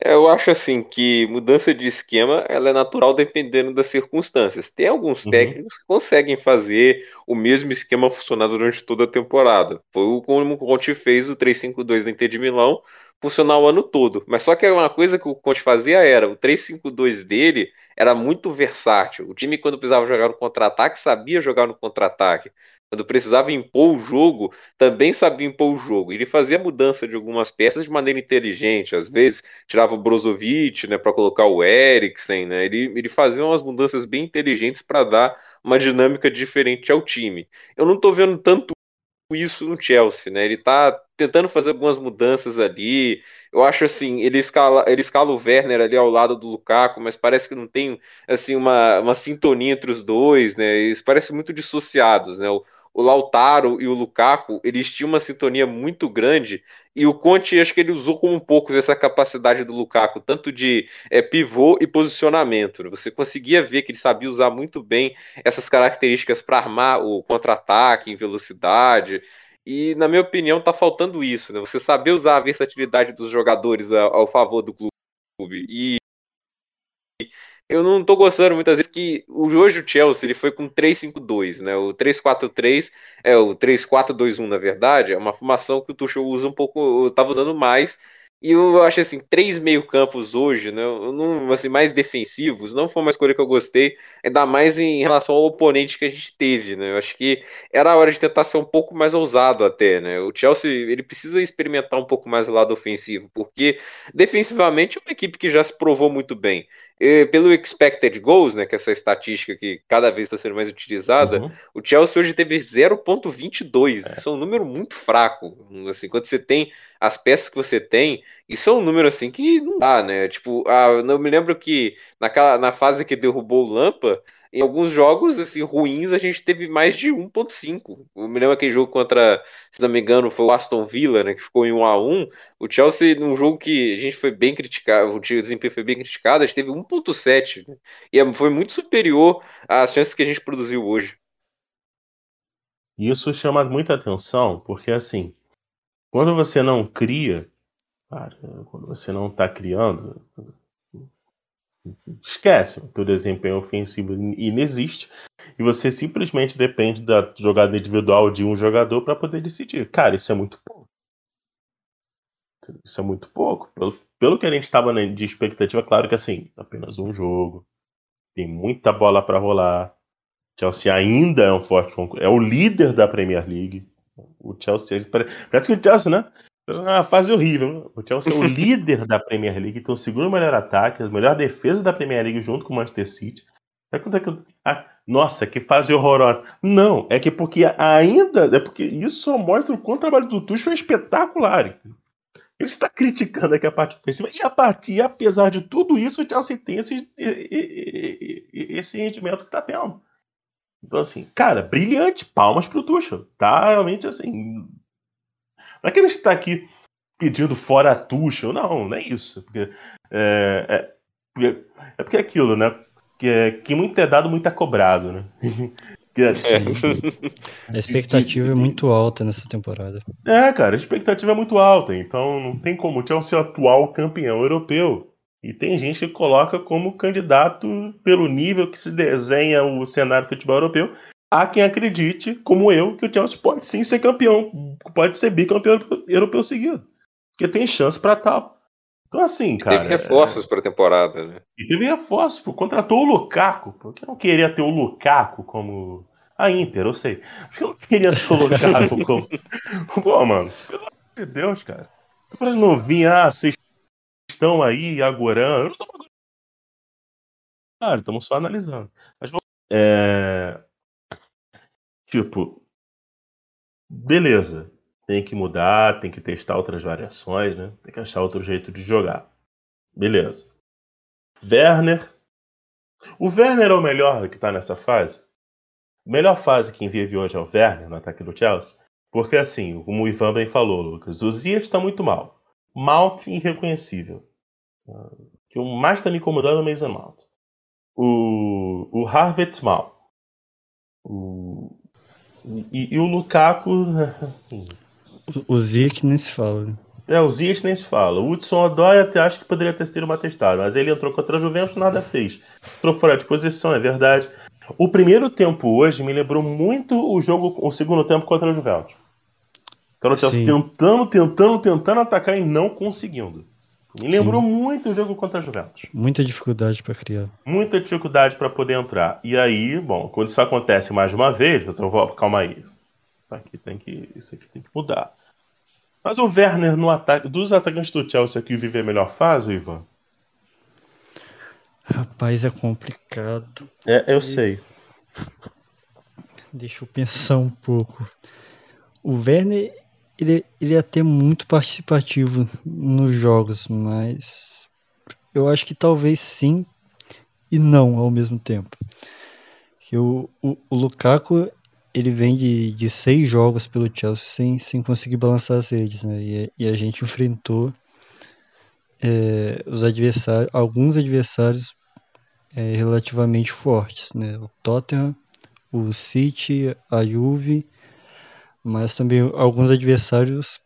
Eu acho assim que mudança de esquema ela é natural dependendo das circunstâncias. Tem alguns Uhum. técnicos que conseguem fazer o mesmo esquema funcionar durante toda a temporada. Foi o como o Conte fez o 3-5-2 da Inter de Milão funcionar o ano todo. Mas só que uma coisa que o Conte fazia era o 3-5-2 dele era muito versátil. O time quando precisava jogar no contra-ataque sabia jogar no contra-ataque. Quando precisava impor o jogo, também sabia impor o jogo. Ele fazia mudança de algumas peças de maneira inteligente. Às vezes tirava o Brozovic, né, para colocar o Eriksen, né? Ele, ele fazia umas mudanças bem inteligentes para dar uma dinâmica diferente ao time. Eu não tô vendo tanto isso no Chelsea, né? Ele tá tentando fazer algumas mudanças ali. Eu acho assim, ele escala, ele escala o Werner ali ao lado do Lukaku, mas parece que não tem assim uma, uma sintonia entre os dois, né? Eles parecem muito dissociados, né? O, o Lautaro e o Lukaku, eles tinham uma sintonia muito grande e o Conte, acho que ele usou como poucos essa capacidade do Lukaku, tanto de é, pivô e posicionamento. Né? Você conseguia ver que ele sabia usar muito bem essas características para armar o contra-ataque em velocidade. E, na minha opinião, tá faltando isso, né? Você saber usar a versatilidade dos jogadores ao, ao favor do clube. E eu não tô gostando muitas vezes que hoje o Chelsea ele foi com 3-5-2, né? O 3-4-3 é o 3-4-2-1 na verdade, é uma formação que o Tuchel usa um pouco, eu tava usando mais. E eu acho assim, três meio-campos hoje, né? Não, assim, mais defensivos, não foi uma escolha que eu gostei, ainda mais em relação ao oponente que a gente teve, né? Eu acho que era a hora de tentar ser um pouco mais ousado até, né? O Chelsea, ele precisa experimentar um pouco mais o lado ofensivo, porque defensivamente é uma equipe que já se provou muito bem. E, pelo expected goals, né, que é essa estatística que cada vez está sendo mais utilizada, Uhum. o Chelsea hoje teve 0.22. É. Isso é um número muito fraco. Assim, quando você tem as peças que você tem, isso é um número assim que não dá, né? Tipo, ah, eu me lembro que naquela, na fase que derrubou o Lampa, em alguns jogos assim ruins a gente teve mais de 1.5. Eu me lembro aquele jogo contra, se não me engano, foi o Aston Villa, né, que ficou em 1 a 1. O Chelsea num jogo que a gente foi bem criticado, o desempenho foi bem criticado, a gente teve 1.7, né? E é, foi muito superior às chances que a gente produziu hoje. Isso chama muita atenção, porque assim, quando você não cria, cara, quando você não está criando, esquece, o teu desempenho ofensivo inexiste e você simplesmente depende da jogada individual de um jogador para poder decidir. Cara, isso é muito pouco. Isso é muito pouco. Pelo, pelo que a gente estava de expectativa, claro que assim, apenas um jogo, tem muita bola para rolar. Chelsea ainda é um forte concorrente, é o líder da Premier League. O Chelsea parece que o Chelsea, né? Uma fase horrível. O Chelsea é o [laughs] líder da Premier League, tem o segundo melhor ataque, a melhor defesa da Premier League junto com o Manchester City. É quando é que ah, nossa, que fase horrorosa. Não, é que porque ainda é porque isso só mostra o quanto o trabalho do Tuchel é espetacular. Ele está criticando aqui a parte ofensiva e a partir, apesar de tudo isso, o Chelsea tem esse, esse rendimento que está tendo. Então, assim, cara, brilhante. Palmas pro Tuchel. Tá realmente assim. Não é que ele está aqui pedindo fora a Tuchel, não, não é isso. Porque, é, é, é porque é aquilo, né? Que, é, que muito é dado, muito é cobrado, né? [laughs] que, assim, [laughs] a expectativa é muito alta nessa temporada. É, cara, a expectativa é muito alta. Então não tem como o Chelsea atual campeão europeu. E tem gente que coloca como candidato pelo nível que se desenha o cenário do futebol europeu. Há quem acredite, como eu, que o Chelsea pode sim ser campeão, pode ser bicampeão europeu seguido. Porque tem chance para tal. Então, assim, cara. Teve reforços é... para a temporada, né? E teve reforços, pô, contratou o Lukaku. Porque não queria ter o Lukaku como. A Inter, eu sei. Porque eu não queria ter o Lukaku [laughs] como. Pô, mano, pelo amor de Deus, cara. Tu para novinho, ah, vocês estão aí agorando. Eu não tô Cara, estamos só analisando. Mas é... Tipo, beleza. Tem que mudar, tem que testar outras variações, né? Tem que achar outro jeito de jogar. Beleza. Werner. O Werner é o melhor que tá nessa fase? A melhor fase que vive hoje é o Werner no ataque do Chelsea. Porque assim, como o Ivan bem falou, Lucas, o Zia está muito mal. Mount irreconhecível. O que mais está me incomodando é o Mason Mount. O, o Harvard mal. O, e, e, o Lukaku, [laughs] assim. O, o Zik nem se fala. Né? É, o Zias nem se fala. O Hudson Odoi até acho que poderia ter sido uma testada, mas ele entrou contra a Juventus nada fez. Entrou fora de posição, é verdade. O primeiro tempo hoje me lembrou muito o jogo, o segundo tempo contra a Juventus. Então, o Chelsea tentando, tentando, tentando atacar e não conseguindo. Me lembrou Sim. muito o jogo contra a Juventus. Muita dificuldade para criar. Muita dificuldade para poder entrar. E aí, bom, quando isso acontece mais de uma vez, você vai, calma aí. Aqui tem que, isso aqui tem que mudar. Mas o Werner no ataque, dos atacantes do Chelsea aqui vive a melhor fase, Ivan? Rapaz, é complicado. É, eu sei. Deixa eu pensar um pouco. O Werner, ele, ele é até muito participativo nos jogos, mas eu acho que talvez sim e não ao mesmo tempo. Que o, o, o Lukaku ele vem de, de seis jogos pelo Chelsea sem, sem conseguir balançar as redes, né? E, e a gente enfrentou é, os adversários, alguns adversários é, relativamente fortes, né? O Tottenham, o City, a Juve, mas também alguns adversários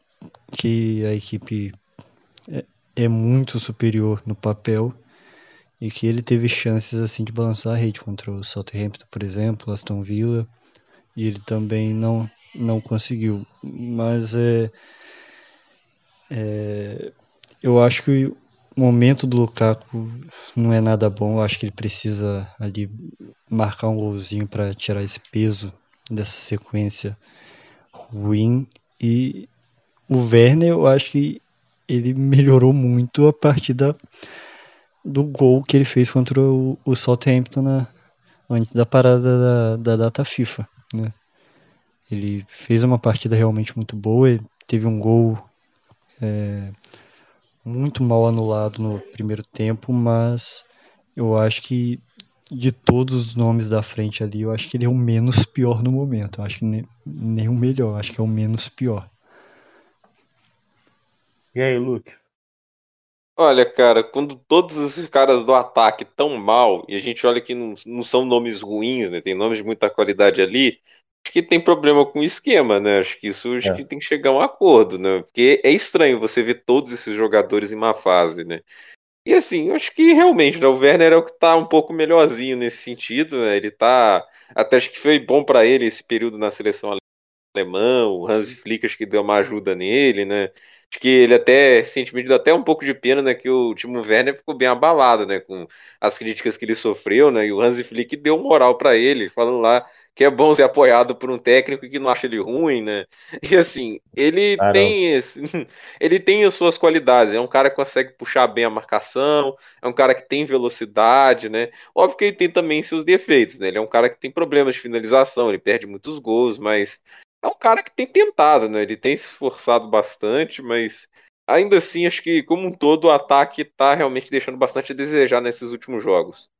que a equipe é, é muito superior no papel e que ele teve chances assim de balançar a rede contra o Southampton, por exemplo, Aston Villa e ele também não, não conseguiu. Mas é, é, eu acho que o momento do Lukaku não é nada bom. Eu acho que ele precisa ali marcar um golzinho para tirar esse peso dessa sequência ruim. E o Werner, eu acho que ele melhorou muito a partir da, do gol que ele fez contra o, o Southampton na, antes da parada da, da data FIFA. Né? Ele fez uma partida realmente muito boa, teve um gol é, muito mal anulado no primeiro tempo, mas eu acho que de todos os nomes da frente ali, eu acho que ele é o menos pior no momento. Eu acho que nem, nem o melhor, acho que é o menos pior. E aí, Luke? Olha, cara, quando todos os caras do ataque tão mal, e a gente olha que não, não são nomes ruins, né? Tem nomes de muita qualidade ali, acho que tem problema com o esquema, né? Acho que isso acho é. que tem que chegar a um acordo, né? Porque é estranho você ver todos esses jogadores em má fase, né? E assim, eu acho que realmente né, o Werner é o que tá um pouco melhorzinho nesse sentido, né? Ele tá. Até acho que foi bom para ele esse período na seleção alemã, o Hans Flick acho que deu uma ajuda nele, né? Acho que ele até recentemente deu até um pouco de pena, né? Que o Timo Werner ficou bem abalado, né? Com as críticas que ele sofreu, né? E o Hans Flick deu moral para ele, falando lá que é bom ser apoiado por um técnico que não acha ele ruim, né? E assim, ele ah, tem esse, [laughs] ele tem as suas qualidades. É um cara que consegue puxar bem a marcação, é um cara que tem velocidade, né? Óbvio que ele tem também seus defeitos, né? Ele é um cara que tem problemas de finalização, ele perde muitos gols, mas é um cara que tem tentado, né? Ele tem se esforçado bastante, mas ainda assim acho que como um todo o ataque tá realmente deixando bastante a desejar nesses últimos jogos.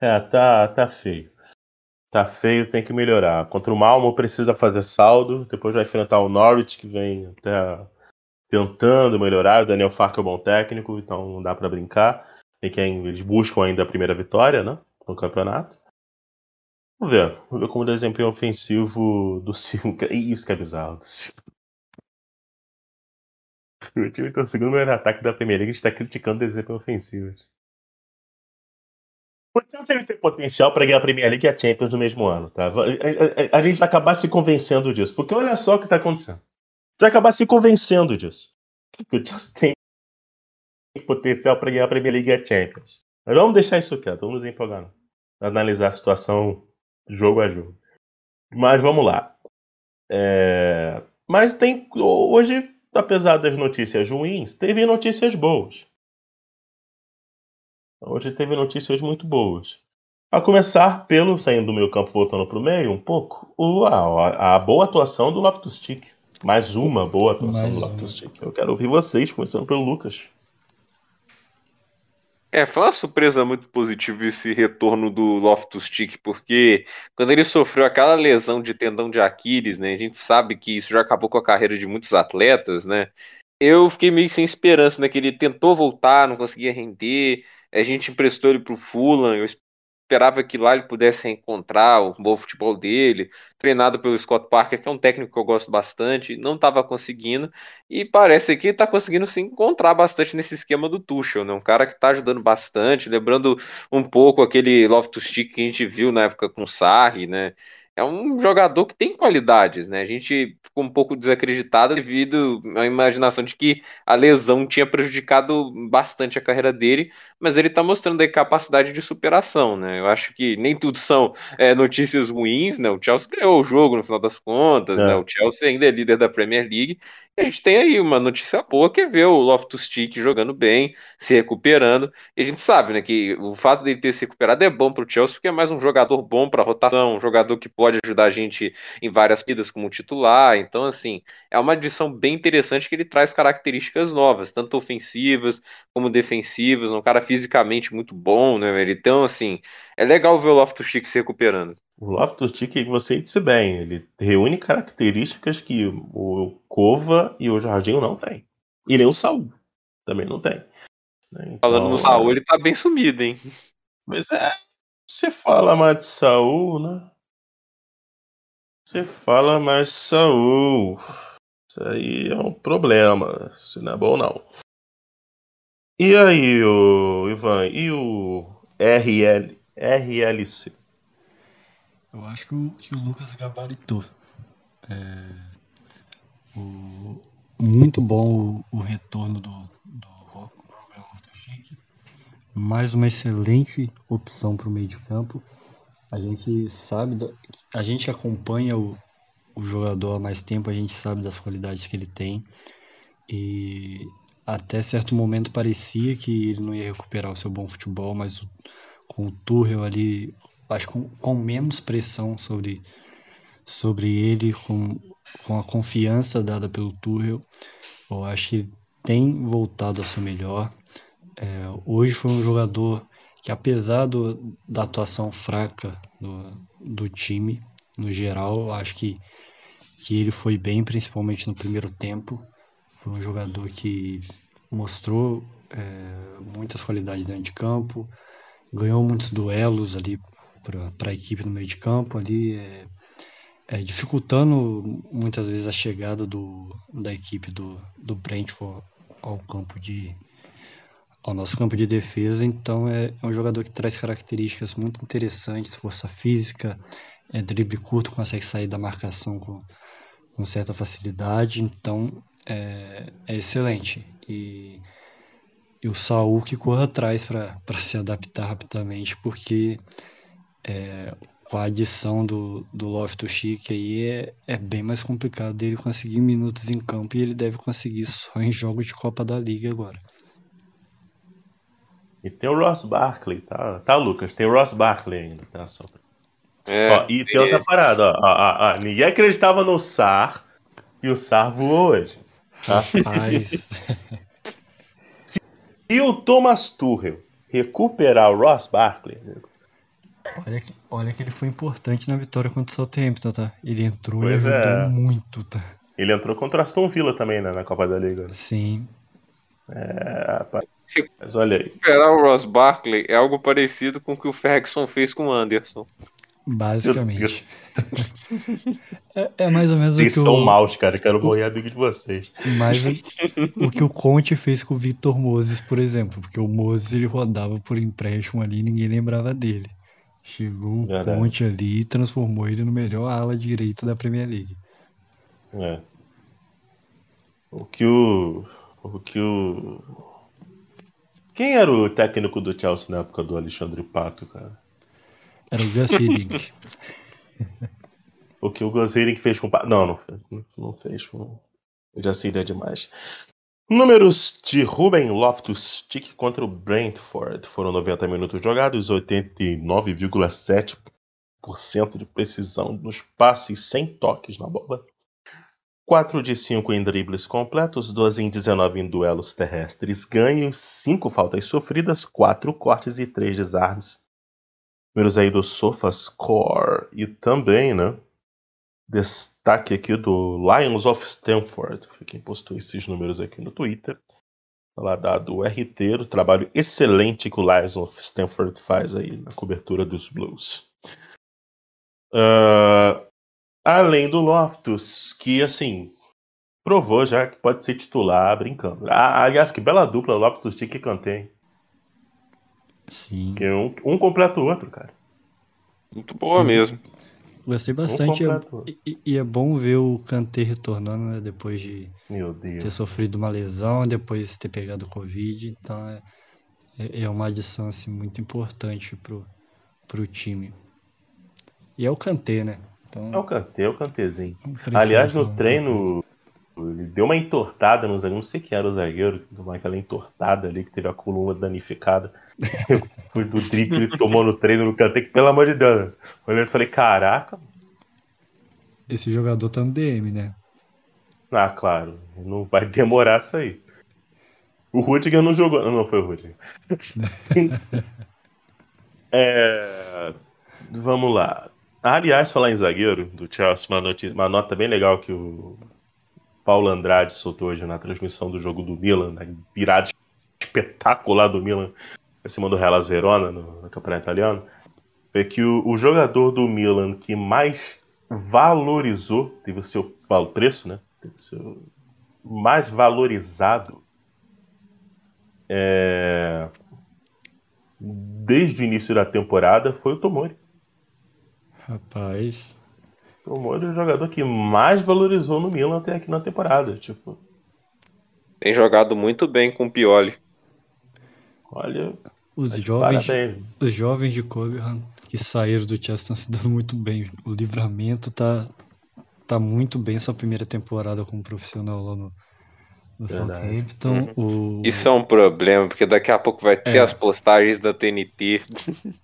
É, tá, tá feio. Tá feio, tem que melhorar. Contra o Malmo precisa fazer saldo, depois vai enfrentar o Norwich que vem até tentando melhorar. O Daniel Fark é um bom técnico, então não dá para brincar. E quem eles buscam ainda a primeira vitória, né, no campeonato. Vamos ver. Vamos ver como o desempenho ofensivo do Silva. Isso que é bizarro. [laughs] O time o segundo melhor ataque da Premier League está criticando o desempenho ofensivo. O Chelsea tem potencial para ganhar a Premier League e a Champions no mesmo ano, tá? A, a, a, gente vai acabar se convencendo disso. Porque olha só o que está acontecendo. Vai acabar se convencendo disso. Que o Chelsea tem potencial para ganhar a Premier League e a Champions. Mas vamos deixar isso quieto, vamos nos empolgar. Analisar a situação jogo a jogo. Mas vamos lá. É... Mas tem. Hoje, apesar das notícias ruins, teve notícias boas. Hoje teve notícias muito boas. A começar pelo, saindo do meio campo voltando para o meio um pouco, o, a, a, boa atuação do Loftus Cheek. Mais uma boa atuação Mais do Loftus Cheek. Eu quero ouvir vocês, começando pelo Lucas. É, foi uma surpresa muito positiva esse retorno do Loftus Cheek, porque quando ele sofreu aquela lesão de tendão de Aquiles, né, a gente sabe que isso já acabou com a carreira de muitos atletas, né? Eu fiquei meio sem esperança, né, que ele tentou voltar, não conseguia render, a gente emprestou ele pro Fulham, eu esperava que lá ele pudesse reencontrar o bom futebol dele, treinado pelo Scott Parker, que é um técnico que eu gosto bastante, não estava conseguindo, e parece que está conseguindo se encontrar bastante nesse esquema do Tuchel, né? Um cara que está ajudando bastante, lembrando um pouco aquele Loftus-Cheek que a gente viu na época com o Sarri, né? É um jogador que tem qualidades, né? A gente ficou um pouco desacreditado devido à imaginação de que a lesão tinha prejudicado bastante a carreira dele, mas ele está mostrando aí capacidade de superação, né? Eu acho que nem tudo são é, notícias ruins, né? O Chelsea ganhou o jogo no final das contas, é. né? O Chelsea ainda é líder da Premier League a gente tem aí uma notícia boa que é ver o Loftus-Cheek jogando bem, se recuperando. E a gente sabe, né, que o fato dele ter se recuperado é bom para o Chelsea, porque é mais um jogador bom para rotação, um jogador que pode ajudar a gente em várias vidas como titular. Então, assim, é uma adição bem interessante que ele traz características novas, tanto ofensivas como defensivas. Um cara fisicamente muito bom, né? Então, assim, é legal ver o Loftus-Cheek se recuperando. O Loftus-Cheek, você disse bem, ele reúne características que o Cova e o Jorginho não têm. E nem o Saul também não tem. Então, Falando no Saul, é... ele tá bem sumido, hein? Mas é. Você fala mais de Saul, né? Você fala mais de Saul. Isso aí é um problema. Isso não é bom, não. E aí, o Ivan, e o RL, RLC? Eu acho que o, que o Lucas gabaritou. É, o, muito bom o, o retorno do, do Loftus-Cheek. Mais uma excelente opção para o meio de campo. A gente sabe, a gente acompanha o, o jogador há mais tempo, a gente sabe das qualidades que ele tem. E até certo momento parecia que ele não ia recuperar o seu bom futebol, mas com o Tuchel ali acho com, com menos pressão sobre, sobre ele, com, com a confiança dada pelo Tuchel, eu acho que tem voltado a ser melhor. É, hoje foi um jogador que, apesar do, da atuação fraca do, do time, no geral, acho que, que ele foi bem, principalmente no primeiro tempo. Foi um jogador que mostrou é, muitas qualidades dentro de campo, ganhou muitos duelos ali para a equipe no meio de campo ali, é, é, dificultando muitas vezes a chegada do, da equipe do, do Brentford ao campo de ao nosso campo de defesa, então é, é um jogador que traz características muito interessantes, força física, é drible curto, consegue sair da marcação com, com certa facilidade, então é, é excelente. E, e o Saul que corra atrás para se adaptar rapidamente, porque é, com a adição do, do Loftus-Cheek aí é, é bem mais complicado dele conseguir minutos em campo e ele deve conseguir só em jogos de Copa da Liga agora. E tem o Ross Barkley, tá, tá Lucas? Tem o Ross Barkley ainda, tá? Só... É, ó, e tem outra parada, ó, ó, ó, Ninguém acreditava no SAR e o SAR voou hoje. Tá? Rapaz. [laughs] Se o Thomas Tuchel recuperar o Ross Barkley, Olha que, olha que ele foi importante na vitória contra o Southampton, tá? Ele entrou pois e ajudou é. muito, tá? Ele entrou contra o Aston Villa também, né? Na Copa da Liga. Sim. É, rapaz. Mas olha aí. Esperar o Ross Barkley é algo parecido com o que o Ferguson fez com o Anderson. Basicamente. [laughs] é, é, mais ou menos vocês o que são o... maus, cara. Quero morrer amigo de vocês. Mas o, o que o Conte fez com o Victor Moses, por exemplo. Porque o Moses ele rodava por empréstimo ali e ninguém lembrava dele. Chegou o Conte ali e transformou ele no melhor ala direito da Premier League. É. O que o. O que o. Quem era o técnico do Chelsea na época do Alexandre Pato, cara? Era o Gus [laughs] Hiddink. o que o Gus Hiddink fez com o Pato. Não, não fez. Não fez com. Já seria demais. Números de Ruben Loftus-Cheek contra o Brentford. Foram 90 minutos jogados, 89,7% de precisão nos passes sem toques na bola. 4 de 5 em dribles completos, 12 em 19 em duelos terrestres ganhos, 5 faltas sofridas, 4 cortes e 3 desarmes. Números aí do SofaScore e também, né? Destaque aqui do Lions of Stanford, foi quem postou esses números aqui no Twitter. Falar da, do RT, do trabalho excelente que o Lions of Stanford faz aí na cobertura dos Blues. Uh, além do Loftus, que assim provou já que pode ser titular brincando. Ah, aliás, que bela dupla Loftus Cheek e Kanté. Sim. Que um, um completa o outro, cara. Muito boa Sim. mesmo. Gostei bastante. Um e, e, é bom ver o Kanté retornando, né? Depois de ter sofrido uma lesão, depois de ter pegado Covid. Então é, é, é uma adição assim, muito importante pro, pro time. E é o Kanté, né? Então, é o Kanté, é o Kantézinho. Aliás, no treino, deu uma entortada no zagueiro, não sei quem era o zagueiro, aquela entortada ali que teve a coluna danificada. [laughs] Foi do drible que ele tomou no treino no que pelo amor de Deus. Olhei e falei, caraca. Esse jogador tá no DM, né? Ah, claro. Não vai demorar isso aí. O Rudiger não jogou. Não, não foi o Rudiger. [laughs] é... Vamos lá. Aliás, falar em zagueiro do Chelsea, uma, notícia, uma nota bem legal que o Paulo Andrade soltou hoje na transmissão do jogo do Milan, na virada espetacular do Milan em cima do Hellas Verona no, no Campeonato Italiano, foi que o, o, jogador do Milan que mais valorizou, teve o seu preço, né? Teve o seu mais valorizado é, desde o início da temporada foi o Tomori. Rapaz. O Moro é o jogador que mais valorizou no Milan até aqui na temporada. Tipo. Tem jogado muito bem com o Pioli. Olha. Os jovens, os jovens de Cobham que saíram do Chelsea estão se dando muito bem. O livramento tá, tá muito bem essa primeira temporada como profissional lá no, no Southampton. Uhum. O... Isso é um problema, porque daqui a pouco vai ter é. as postagens da TNT.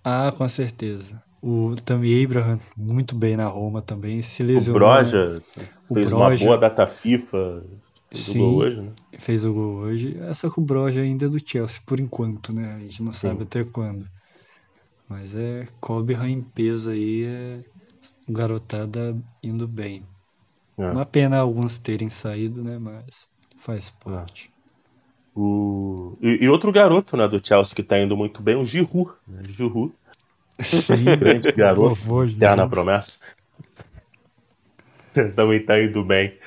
Ah, com certeza. O Tammy Abraham, muito bem na Roma também, se lesionou. O Broja o fez Broja, uma boa data FIFA. Fez sim, o gol hoje, né? Fez o gol hoje. Essa com o Broja ainda é do Chelsea, por enquanto, né? A gente não sim. sabe até quando. Mas é Cobham em peso aí, é garotada indo bem. É. Uma pena alguns terem saído, né? Mas faz parte. É. O... E, e, outro garoto né, do Chelsea que tá indo muito bem, o Giroud. Né? Giroud Sim, grande [laughs] garoto, eterna promessa. [laughs] Também tá indo bem.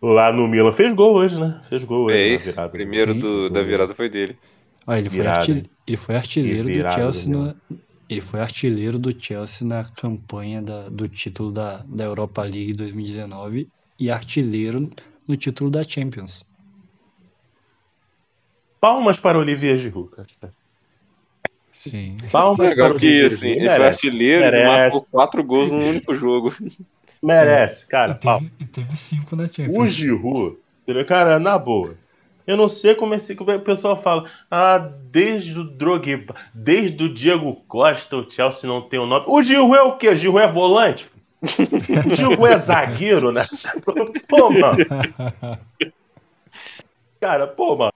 Lá no Milan. Fez gol hoje, né? Fez gol hoje. É isso. Primeiro Sim, do, da virada foi dele. Ah, ele, foi artilheiro, ele foi artilheiro do Chelsea no, ele foi artilheiro do Chelsea na campanha da, do título da, da Europa League 2019 e artilheiro no título da Champions. Palmas para Olivier Giroud. Sim. Palmas Legal que, assim, ele foi artilheiro e marcou quatro gols num único jogo. [laughs] Merece, cara. E teve, e teve cinco na Champions. O Giroud, cara, na boa. Eu não sei como, esse, como o pessoal fala. Ah, desde o Drogba, desde o Diego Costa, o Chelsea não tem o um nome. O Giroud é o quê? O Giroud é volante? o Giroud é zagueiro nessa... [laughs] Pô, mano. [laughs] Cara, pô, mano.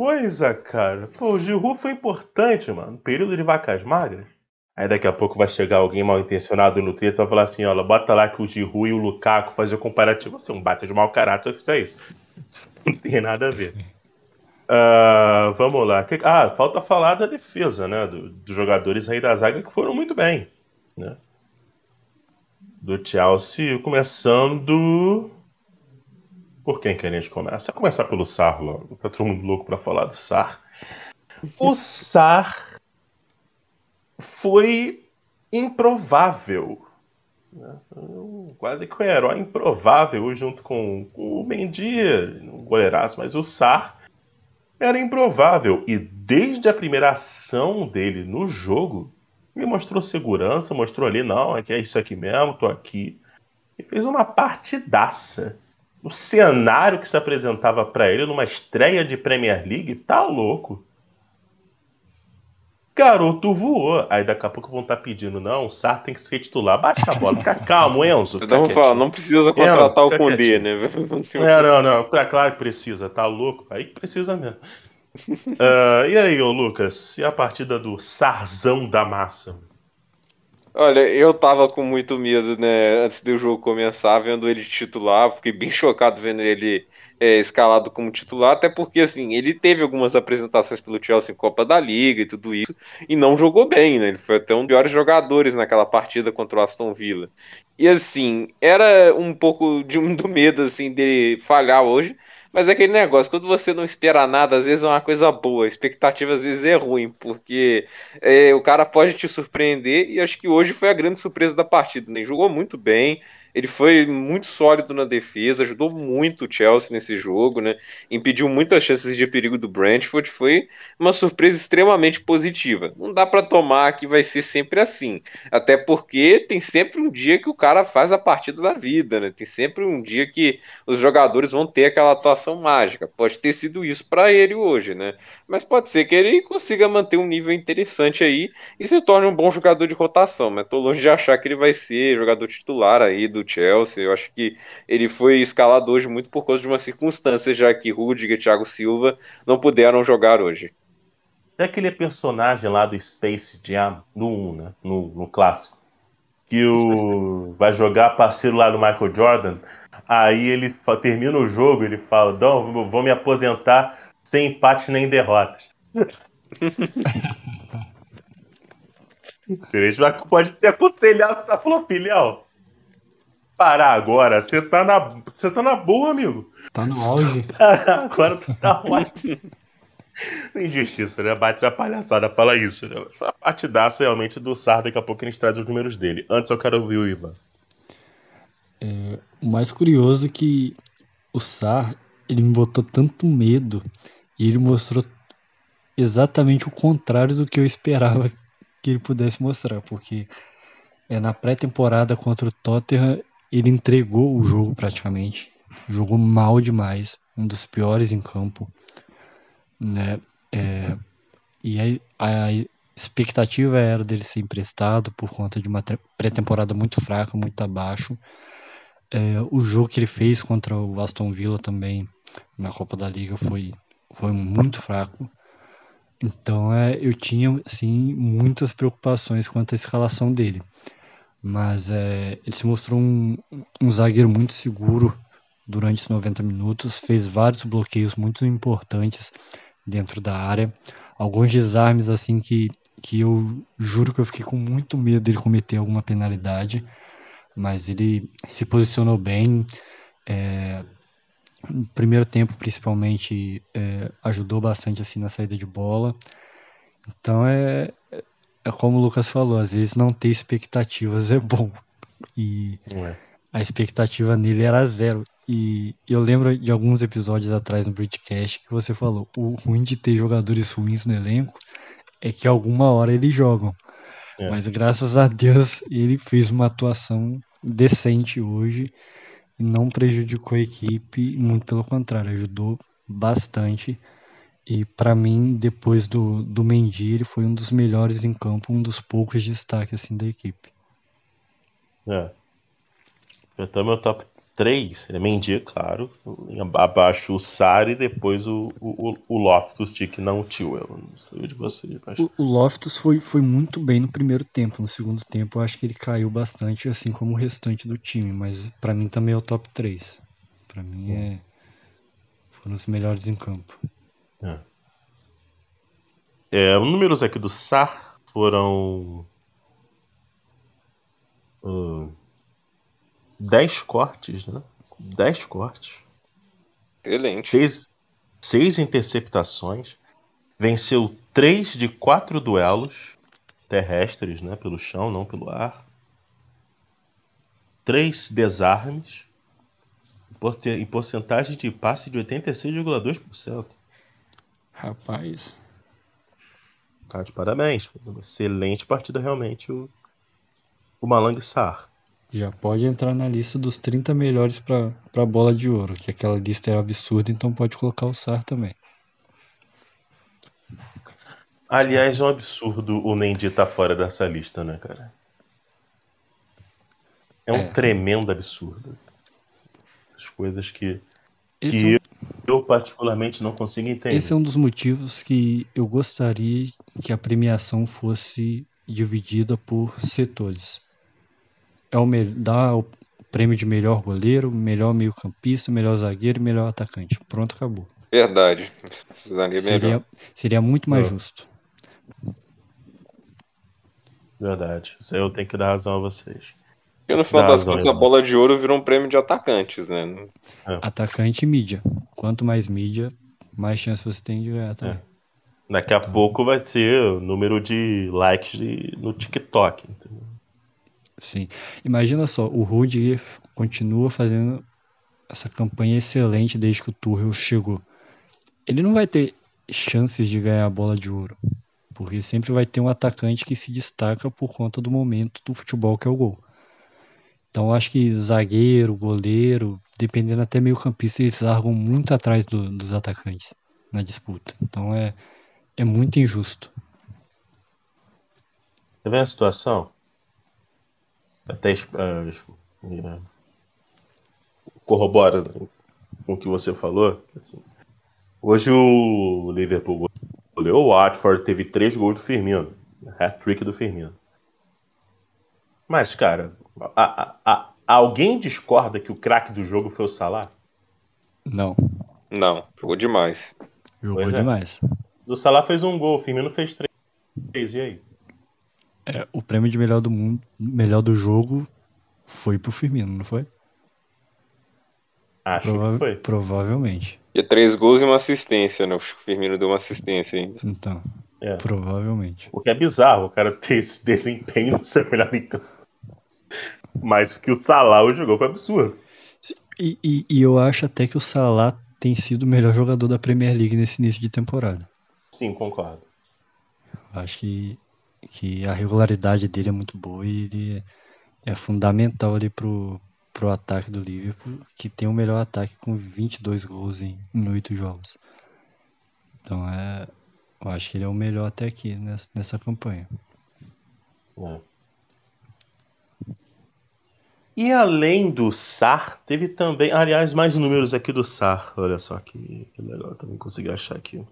Coisa, cara. Pô, o Giroud foi importante, mano. Período de vacas magras. Aí daqui a pouco vai chegar alguém mal intencionado no Twitter e vai falar assim, olha, bota lá que o Giroud e o Lukaku fazer o comparativo. Você é um bate de mau caráter fizer isso. [laughs] Não tem nada a ver. Uh, vamos lá. Ah, falta falar da defesa, né? Do, dos jogadores aí da zaga que foram muito bem. Né? Do Chelsea, começando por quem que a gente começa? Começar pelo Sar logo. Tá todo mundo louco para falar do Sar. O [laughs] Sar foi improvável. Né? Quase que um herói improvável junto com, o Mendy, um goleiraço, mas o Sar era improvável. E desde a primeira ação dele no jogo, ele mostrou segurança, mostrou ali, não, é que é isso aqui mesmo, tô aqui. E fez uma partidaça o cenário que se apresentava para ele numa estreia de Premier League, tá louco. Garoto voou. Aí daqui a pouco vão estar tá pedindo, não, o Sar tem que ser titular. Baixa a bola, fica calmo, [laughs] Enzo. Então falar, não precisa contratar Enzo, o Condé, né? [laughs] É, não, não, claro que precisa, tá louco. Aí precisa mesmo. uh, [laughs] e aí, ô Lucas, e a partida do Sarzão da Massa? Olha, eu tava com muito medo, né, antes do jogo começar, vendo ele titular, fiquei bem [laughs] chocado vendo ele é, escalado como titular, até porque, assim, ele teve algumas apresentações pelo Chelsea em Copa da Liga e tudo isso, e não jogou bem, né, ele foi até um dos piores jogadores naquela partida contra o Aston Villa. E, assim, era um pouco de um [laughs] do medo, assim, de falhar hoje, mas é aquele negócio, quando você não espera nada, às vezes é uma coisa boa, a expectativa às vezes é ruim, porque é, o cara pode te surpreender, e acho que hoje foi a grande surpresa da partida, né? Jogou muito bem, ele foi muito sólido na defesa, ajudou muito o Chelsea nesse jogo, né? Impediu muitas chances de perigo do Brentford. Foi uma surpresa extremamente positiva. Não dá para tomar que vai ser sempre assim, até porque tem sempre um dia que o cara faz a partida da vida, né? Tem sempre um dia que os jogadores vão ter aquela atuação mágica. Pode ter sido isso para ele hoje, né? Mas pode ser que ele consiga manter um nível interessante aí e se torne um bom jogador de rotação. Mas tô longe de achar que ele vai ser jogador titular aí do do Chelsea. Eu acho que ele foi escalado hoje muito por causa de uma circunstância, já que Rudiger e Thiago Silva não puderam jogar hoje. É aquele personagem lá do Space Jam, no 1, né? No, no clássico. Que o vai jogar parceiro lá do Michael Jordan. Aí ele termina o jogo, ele fala: Não, vou me aposentar sem empate nem derrotas. [laughs] pode ter aconselhado, tá falou, filhão parar agora, você tá na, você tá na boa, amigo. Tá no auge. [laughs] agora tu tá ótimo. Injustiça, né? Bate a palhaçada, fala isso. Né? A partidaça realmente do Sar, daqui a pouco a gente traz os números dele. Antes eu quero ouvir o Ivan. É, o mais curioso é que o Sar, ele me botou tanto medo e ele mostrou exatamente o contrário do que eu esperava que ele pudesse mostrar, porque é, na pré-temporada contra o Tottenham ele entregou o jogo praticamente, jogou mal demais, um dos piores em campo, né? É, e a, expectativa era dele ser emprestado por conta de uma pré-temporada muito fraca, muito abaixo. É, o jogo que ele fez contra o Aston Villa também na Copa da Liga foi, foi muito fraco. Então é, eu tinha assim muitas preocupações quanto à escalação dele mas é, ele se mostrou um, um zagueiro muito seguro durante os 90 minutos, fez vários bloqueios muito importantes dentro da área, alguns desarmes assim que, que eu juro que eu fiquei com muito medo dele cometer alguma penalidade, mas ele se posicionou bem, é, no primeiro tempo principalmente é, ajudou bastante assim na saída de bola, então é, é como o Lucas falou, às vezes não ter expectativas é bom. E é. a expectativa nele era zero. E eu lembro de alguns episódios atrás no Bridgecast que você falou: o ruim de ter jogadores ruins no elenco é que alguma hora eles jogam. É. Mas graças a Deus ele fez uma atuação decente hoje e não prejudicou a equipe, muito pelo contrário, ajudou bastante. E para mim, depois do, do Mendy, ele foi um dos melhores em campo, um dos poucos destaques assim, da equipe. É. Então, meu top 3 é Mendy, claro. Abaixo o Sari e depois o, o, o Loftus Cheek, não o Tio. Eu não sei de vocês. Mas... O, o Loftus foi, foi muito bem no primeiro tempo. No segundo tempo, eu acho que ele caiu bastante, assim como o restante do time. Mas para mim também é o top 3. Para mim é. Foram os melhores em campo. É. É, os números aqui do SAR foram. Uh, 10 cortes, né? 10 cortes. Excelente. 6, 6 interceptações. Venceu 3 de 4 duelos terrestres, né? Pelo chão, não pelo ar. 3 desarmes. Em porcentagem de passe de 86,2%. Rapaz. Tá de parabéns. Uma excelente partida realmente o, o Malang Sar. Já pode entrar na lista dos 30 melhores para a bola de ouro, que aquela lista era absurda, então pode colocar o Sar também. Aliás, é um absurdo o Mendy estar tá fora dessa lista, né, cara? É um é. tremendo absurdo. As coisas que, que é eu particularmente não consigo entender. Esse é um dos motivos que eu gostaria que a premiação fosse dividida por setores. É o dá o prêmio de melhor goleiro, melhor meio-campista, melhor zagueiro e melhor atacante. Pronto, acabou. Verdade. Seria, seria muito mais justo. Verdade. Isso aí eu tenho que dar razão a vocês. Porque no final das contas, a bola de ouro virou um prêmio de atacantes, né? É. Atacante e mídia. Quanto mais mídia, mais chance você tem de ganhar também. É. Daqui a então... pouco vai ser o número de likes de, no TikTok. Entendeu? Sim. Imagina só, o Rudiger continua fazendo essa campanha excelente desde que o Tuchel chegou. Ele não vai ter chances de ganhar a bola de ouro, porque sempre vai ter um atacante que se destaca por conta do momento do futebol que é o gol. Então acho que zagueiro, goleiro, dependendo até meio campista, eles largam muito atrás do, dos atacantes na disputa. Então é, é muito injusto. Você vê a situação? Até uh, corrobora com o que você falou. Assim, hoje o Liverpool goleou, o Watford teve três gols do Firmino. Hat-trick do Firmino. Mas, cara, a, a, a, alguém discorda que o craque do jogo foi o Salah? Não. Não, jogou demais. Jogou pois é. demais. É. O Salah fez um gol, o Firmino fez três. E aí? É, o prêmio de melhor do mundo, melhor do jogo foi pro Firmino, não foi? Acho Prova que foi. Provavelmente. E três gols e uma assistência, né? O Firmino deu uma assistência ainda. Então, é. provavelmente. O que é bizarro, o cara ter esse desempenho no ser melhor em campo. Mas o que o Salah jogou foi absurdo. E, e, e, eu acho até que o Salah tem sido o melhor jogador da Premier League nesse início de temporada. Sim, concordo. Acho que, que a regularidade dele é muito boa e ele é, é fundamental ali pro, pro ataque do Liverpool, que tem o melhor ataque com 22 gols em, em 8 jogos. Então é, eu acho que ele é o melhor até aqui nessa, nessa campanha. É. E além do SAR, teve também, aliás, mais números aqui do SAR. Olha só que, que legal, também consegui achar aqui.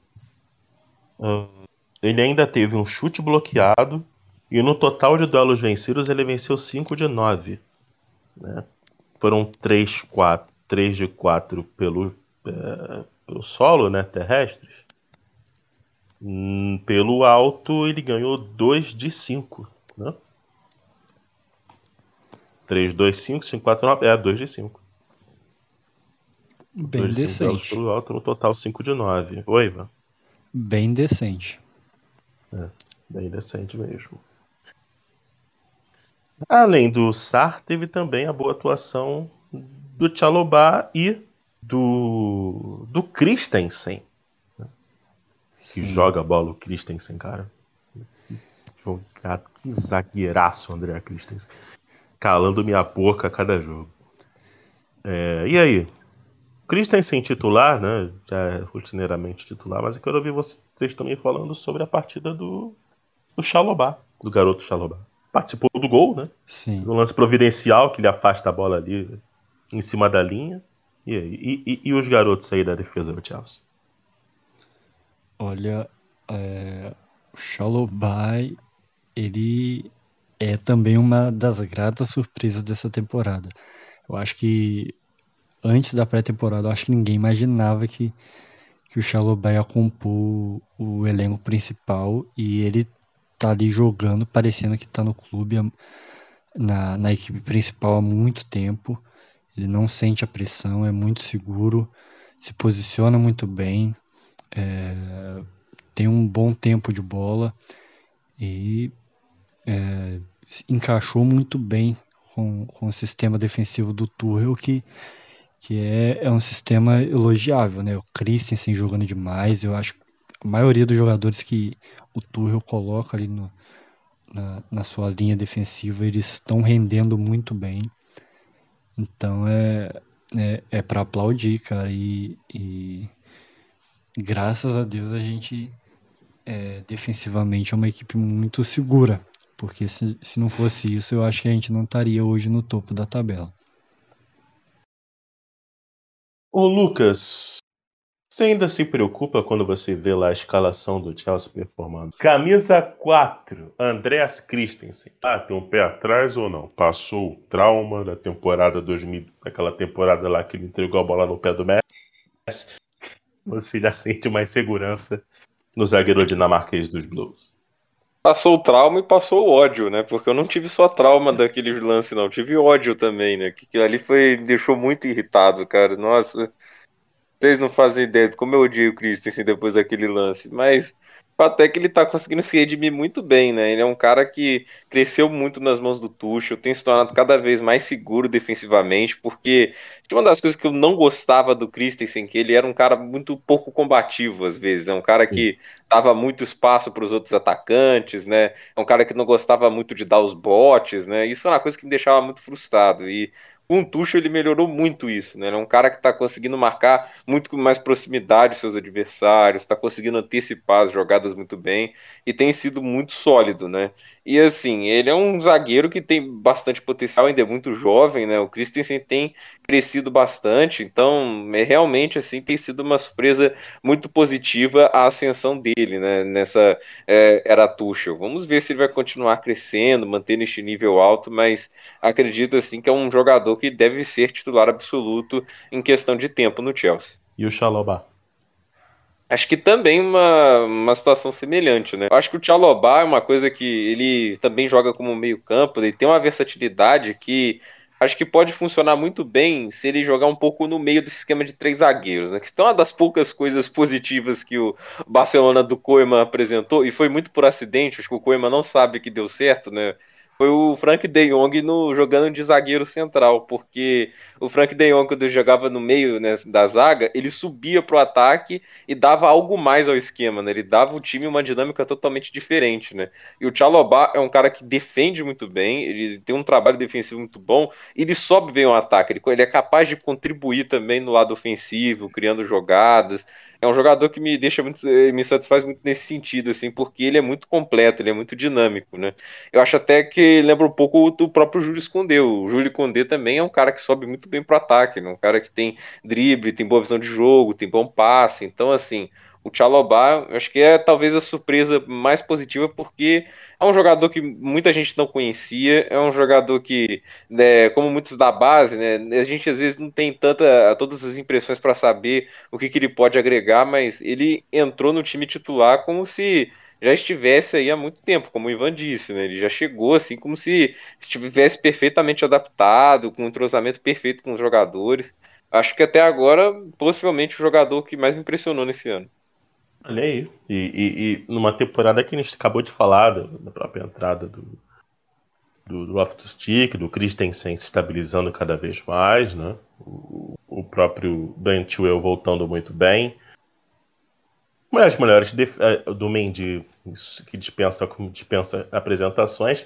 ele ainda teve um chute bloqueado e no total de duelos vencidos ele venceu 5 de 9. Né? Foram 3, 4, 3 de 4 pelo, é, pelo solo, né, terrestres. Hum, pelo alto ele ganhou 2 de 5. Né? 3, 2, 5, 5, 4, 9. É, 2 de 5. Bem 2 de decente. 5 pelo alto, no total 5 de 9. Oi, Ivan. Bem decente. É, bem decente mesmo. Além do Sar, teve também a boa atuação do Tchalobá e do, do Christensen. Né? Que joga a bola o Christensen, cara. Que zagueiraço, André Christensen calando minha boca a cada jogo. É, e aí? Christensen titular, né? Já é rotineiramente titular, mas eu quero ouvir vocês também falando sobre a partida do, do Xalobá, do garoto Xalobá. Participou do gol, né? Sim. Um lance providencial que ele afasta a bola ali em cima da linha. E, aí? e, e, e os garotos aí da defesa do Chelsea? Olha, é, o Xalobá, ele é também uma das gratas surpresas dessa temporada. Eu acho que antes da pré-temporada, eu acho que ninguém imaginava que, que o Xalobé ia compor o elenco principal e ele tá ali jogando, parecendo que tá no clube, na, na equipe principal há muito tempo. Ele não sente a pressão, é muito seguro, se posiciona muito bem, é, tem um bom tempo de bola e é, encaixou muito bem com, com o sistema defensivo do Tuchel, que, que é, é um sistema elogiável, né? O Christensen jogando demais, eu acho que a maioria dos jogadores que o Tuchel coloca ali no, na, na sua linha defensiva, eles estão rendendo muito bem. Então é, é, é para aplaudir, cara. E, e, graças a Deus a gente é, defensivamente é uma equipe muito segura. Porque se, se não fosse isso, eu acho que a gente não estaria hoje no topo da tabela. Ô Lucas, Você ainda se preocupa quando você vê lá a escalação do Chelsea performando? Camisa 4, Andreas Christensen. Ah, tem um pé atrás ou não? Passou o trauma da temporada 2000, aquela temporada lá que ele entregou a bola no pé do Messi. Você já sente mais segurança no zagueiro dinamarquês dos Blues. Passou o trauma e passou o ódio, né? Porque eu não tive só trauma daquele lance, não. tive ódio também, né? Que aquilo ali foi, me deixou muito irritado, cara. Nossa, vocês não fazem ideia de como eu odiei o Christensen depois daquele lance. Mas até que ele tá conseguindo se redimir muito bem, né? Ele é um cara que cresceu muito nas mãos do Tuchel, tem se tornado cada vez mais seguro defensivamente, porque uma das coisas que eu não gostava do Christensen, que ele era um cara muito pouco combativo às vezes, é um cara que dava muito espaço para os outros atacantes, né? É um cara que não gostava muito de dar os botes, né? Isso é uma coisa que me deixava muito frustrado e com o Tuchel ele melhorou muito isso, né? Ele é um cara que está conseguindo marcar muito com mais proximidade os seus adversários, está conseguindo antecipar as jogadas muito bem e tem sido muito sólido, né? E assim, ele é um zagueiro que tem bastante potencial, ainda é muito jovem, né? O Christensen tem crescido bastante, então é realmente assim tem sido uma surpresa muito positiva a ascensão dele, né? Nessa é, era Tuchel. Vamos ver se ele vai continuar crescendo, mantendo este nível alto, mas acredito assim que é um jogador que deve ser titular absoluto em questão de tempo no Chelsea. E o Chalobah? Acho que também uma, uma situação semelhante, né? Acho que o Chalobah é uma coisa que ele também joga como meio campo, ele tem uma versatilidade que acho que pode funcionar muito bem se ele jogar um pouco no meio desse esquema de três zagueiros, né? Que é uma das poucas coisas positivas que o Barcelona do Koeman apresentou, e foi muito por acidente, acho que o Koeman não sabe que deu certo, né? Foi o Frank De Jong no, jogando de zagueiro central, porque o Frank De Jong, quando jogava no meio né, da zaga, ele subia para o ataque e dava algo mais ao esquema, né? Ele dava o time uma dinâmica totalmente diferente, né? E o Chalobah é um cara que defende muito bem, ele tem um trabalho defensivo muito bom, ele sobe bem o ataque, ele, ele é capaz de contribuir também no lado ofensivo, criando jogadas é um jogador que me deixa muito, eh, me satisfaz muito nesse sentido, assim, porque ele é muito completo, ele é muito dinâmico, né? Eu acho até que lembra um pouco do próprio Júlio Escondê. O Júlio Condé também é um cara que sobe muito bem pro ataque, né? Um cara que tem drible, tem boa visão de jogo, tem bom passe. Então, assim, o Chalobah, acho que é talvez a surpresa mais positiva, porque é um jogador que muita gente não conhecia, é um jogador que, né, como muitos da base, né, a gente às vezes não tem tanta todas as impressões para saber o que, que ele pode agregar, mas ele entrou no time titular como se já estivesse aí há muito tempo, como o Ivan disse, né? Ele já chegou assim como se estivesse perfeitamente adaptado, com um entrosamento perfeito com os jogadores. Acho que até agora, possivelmente, o jogador que mais me impressionou nesse ano. Olha aí. E, e, e, numa temporada que a gente acabou de falar da, própria entrada do, do, do Loftus Stick, do Christensen se estabilizando cada vez mais, né? O, o próprio Chilwell voltando muito bem. Mas as melhores eh, do Mendy, que dispensa, dispensa apresentações,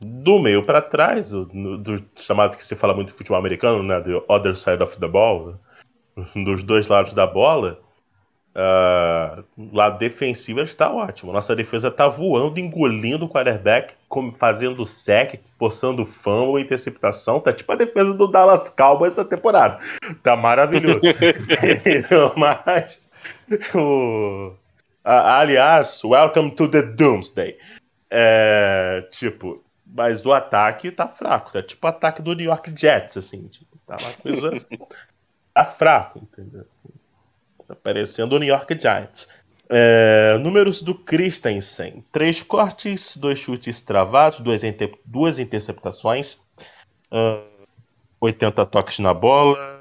do meio para trás, do, do, chamado que se fala muito de futebol americano, né? The other side of the ball, [laughs] dos dois lados da bola Uh, lado defensivo está ótimo. Nossa defesa está voando, engolindo o quarterback, fazendo sec, forçando fumble, interceptação. Tá tipo a defesa do Dallas Cowboys essa temporada. Tá maravilhoso. [laughs] Mas, o, aliás, welcome to the Doomsday. É, tipo, mas o ataque tá fraco. Tá tipo o ataque do New York Jets, assim. Tipo, tá uma coisa. [laughs] tá fraco, entendeu? Aparecendo o New York Giants. É, números do Christensen: três cortes, dois chutes travados, duas, inter duas interceptações, uh, 80 toques na bola,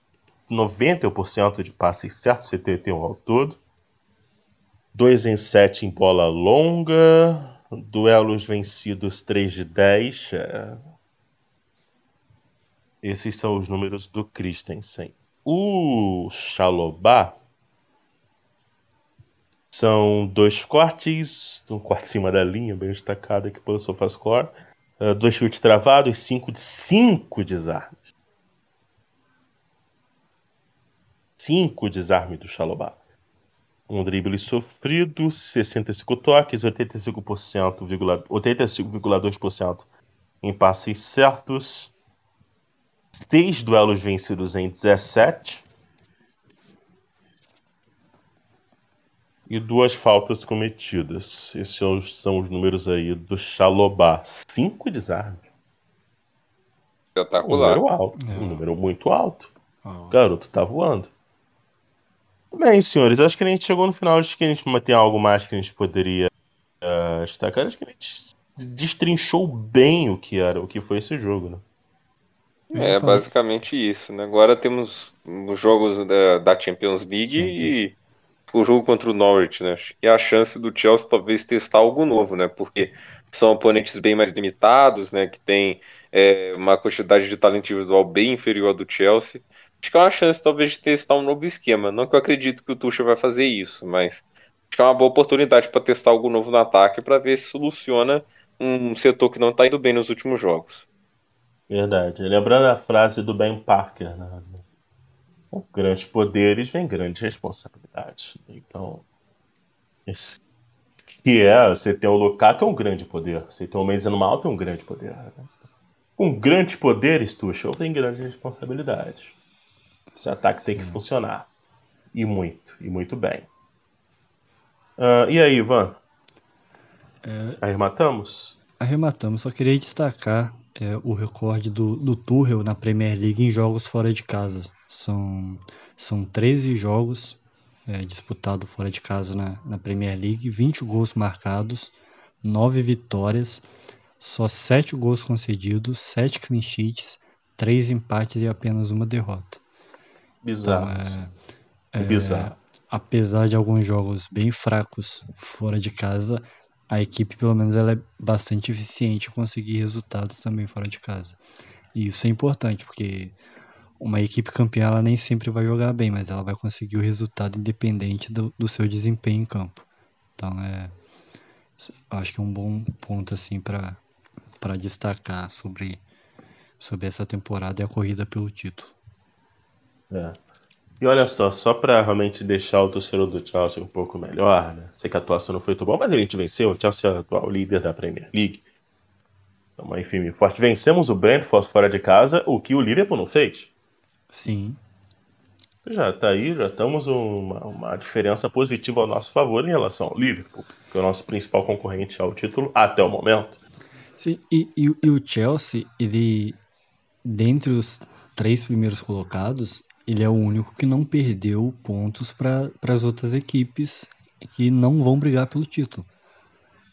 90% de passes certos, 71 ao todo, 2 em 7 em bola longa, duelos vencidos 3 de 10. É... Esses são os números do Christensen. O Chalobah são dois cortes, um corte em cima da linha, bem destacado aqui pelo SofaScore. Uh, dois chutes travados, cinco, cinco desarmes. Cinco desarmes do Xalobá. Um drible sofrido, 65 toques, 85,2% 85, em passes certos. Seis duelos vencidos em 17 e duas faltas cometidas. Esses são os números aí do Xalobá. Cinco desarmes. Espetacular. Um número alto. É. Um número muito alto. O garoto tá voando. Bem, senhores, acho que a gente chegou no final. Acho que a gente tem algo mais que a gente poderia uh, destacar. Acho que a gente destrinchou bem o que era, o que foi esse jogo, né? É basicamente isso. Né? Agora temos os jogos da, da Champions League Sim, e o jogo contra o Norwich, né? E a chance do Chelsea talvez testar algo novo, né? Porque são oponentes bem mais limitados, né? Que tem é, uma quantidade de talento individual bem inferior ao do Chelsea. Acho que é uma chance talvez de testar um novo esquema. Não que eu acredito que o Tuchel vai fazer isso, mas acho que é uma boa oportunidade para testar algo novo no ataque para ver se soluciona um setor que não está indo bem nos últimos jogos. Verdade. Lembrando a frase do Ben Parker, né? Com grandes poderes vem grandes responsabilidades. Então, esse que é você ter o Lukaku é um grande poder, você ter o Mason Mount é um grande poder. Né? Com grandes poderes, Tuchel tem grandes responsabilidades. Esse ataque Sim. tem que funcionar. E muito, e muito bem. Uh, e aí, Ivan? É... Arrematamos? Arrematamos. Só queria destacar é, o recorde do, do Tuchel na Premier League em jogos fora de casa. São, são 13 jogos é, disputados fora de casa na, na Premier League, 20 gols marcados, 9 vitórias, só 7 gols concedidos, 7 clean sheets, 3 empates e apenas uma derrota. Bizarro. Então, é, é, Bizarro. Apesar de alguns jogos bem fracos fora de casa, a equipe, pelo menos, ela é bastante eficiente em conseguir resultados também fora de casa. E isso é importante, porque uma equipe campeã ela nem sempre vai jogar bem, mas ela vai conseguir o resultado independente do, do seu desempenho em campo. Então é acho que é um bom ponto assim para para destacar sobre sobre essa temporada e a corrida pelo título. É. E olha só, só para realmente deixar o torcedor do Chelsea um pouco melhor, né? Sei que a atuação não foi tão boa, mas a gente venceu. O Chelsea é o atual líder da Premier League. Então, enfim, forte. Vencemos o Brentford fora de casa, o que o Liverpool não fez. Sim. Já está aí, já estamos uma, uma diferença positiva ao nosso favor em relação ao Liverpool, que é o nosso principal concorrente ao título até o momento. Sim, e, e, e o Chelsea, ele, dentre os três primeiros colocados, ele é o único que não perdeu pontos para as outras equipes que não vão brigar pelo título.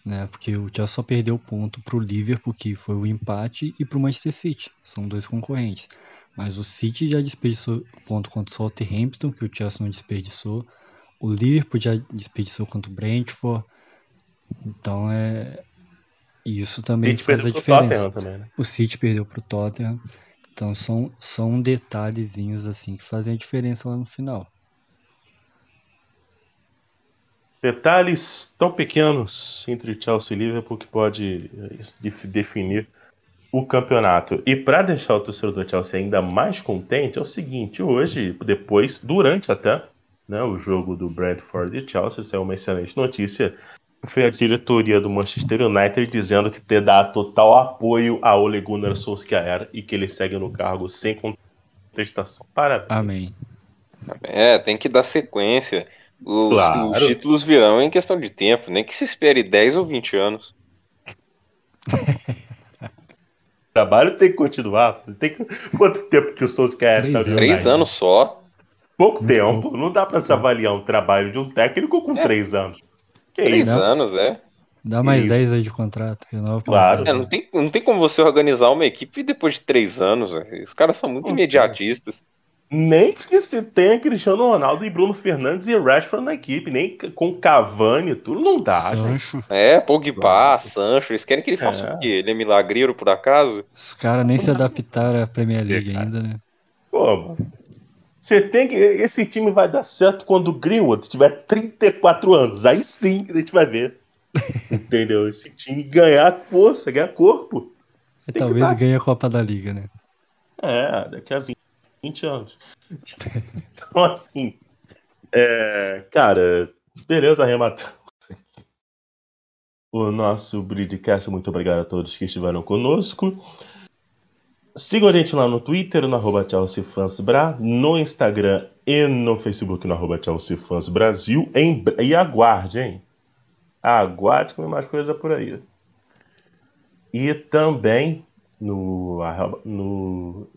Né? Porque o Chelsea só perdeu ponto para o Liverpool, que foi o empate, e para o Manchester City. São dois concorrentes. Mas o City já desperdiçou ponto contra o Southampton, que o Chelsea não desperdiçou. O Liverpool já desperdiçou contra o Brentford. Então é. Isso também faz a diferença. Também, né? O City perdeu para o Tottenham. Então são, são detalhezinhos assim que fazem a diferença lá no final. Detalhes tão pequenos entre Chelsea e Liverpool que pode eh, definir o campeonato. E para deixar o torcedor do Chelsea ainda mais contente, é o seguinte: hoje, depois, durante até né, o jogo do Bradford e Chelsea, saiu uma excelente notícia. Foi a diretoria do Manchester United dizendo que te dá total apoio a Ole Gunnar Solskjaer e que ele segue no cargo sem contestação. Parabéns. Amém. É, tem que dar sequência. Os, claro. os títulos virão em questão de tempo, nem que se espere 10 ou 20 anos. [laughs] trabalho tem que continuar. Tem que... Quanto tempo que o Souza quer Três, tá três anos só. Pouco Muito tempo. Pouco. Não dá para se avaliar um trabalho de um técnico com é. três anos. Que três isso? anos, é. Dá mais 10 aí de contrato. Renova claro. É, não, tem, não tem como você organizar uma equipe depois de três anos. Véio. Os caras são muito imediatistas. Nem que se tenha Cristiano Ronaldo e Bruno Fernandes e Rashford na equipe, nem com Cavani e tudo, não dá, Sancho. Gente. É, Pogba, Sancho, eles querem que ele faça é. o quê? Ele é milagreiro por acaso? Os caras nem se adaptaram à Premier League é, ainda, né? Pô, mano. Você tem que. Esse time vai dar certo quando o Greenwood tiver 34 anos. Aí sim a gente vai ver. [laughs] Entendeu? Esse time ganhar força, ganhar corpo. É, talvez ganhe a Copa da Liga, né? É, daqui a 20 20 anos. [laughs] então, assim, é, cara, beleza, arrematamos o nosso Bridcast. Muito obrigado a todos que estiveram conosco. Sigam a gente lá no Twitter, no arroba ChelseaFansBra, no Instagram e no Facebook, no arroba ChelseaFansBrasil. Em... E aguarde, hein? Aguarde que vem mais coisa por aí. E também no, no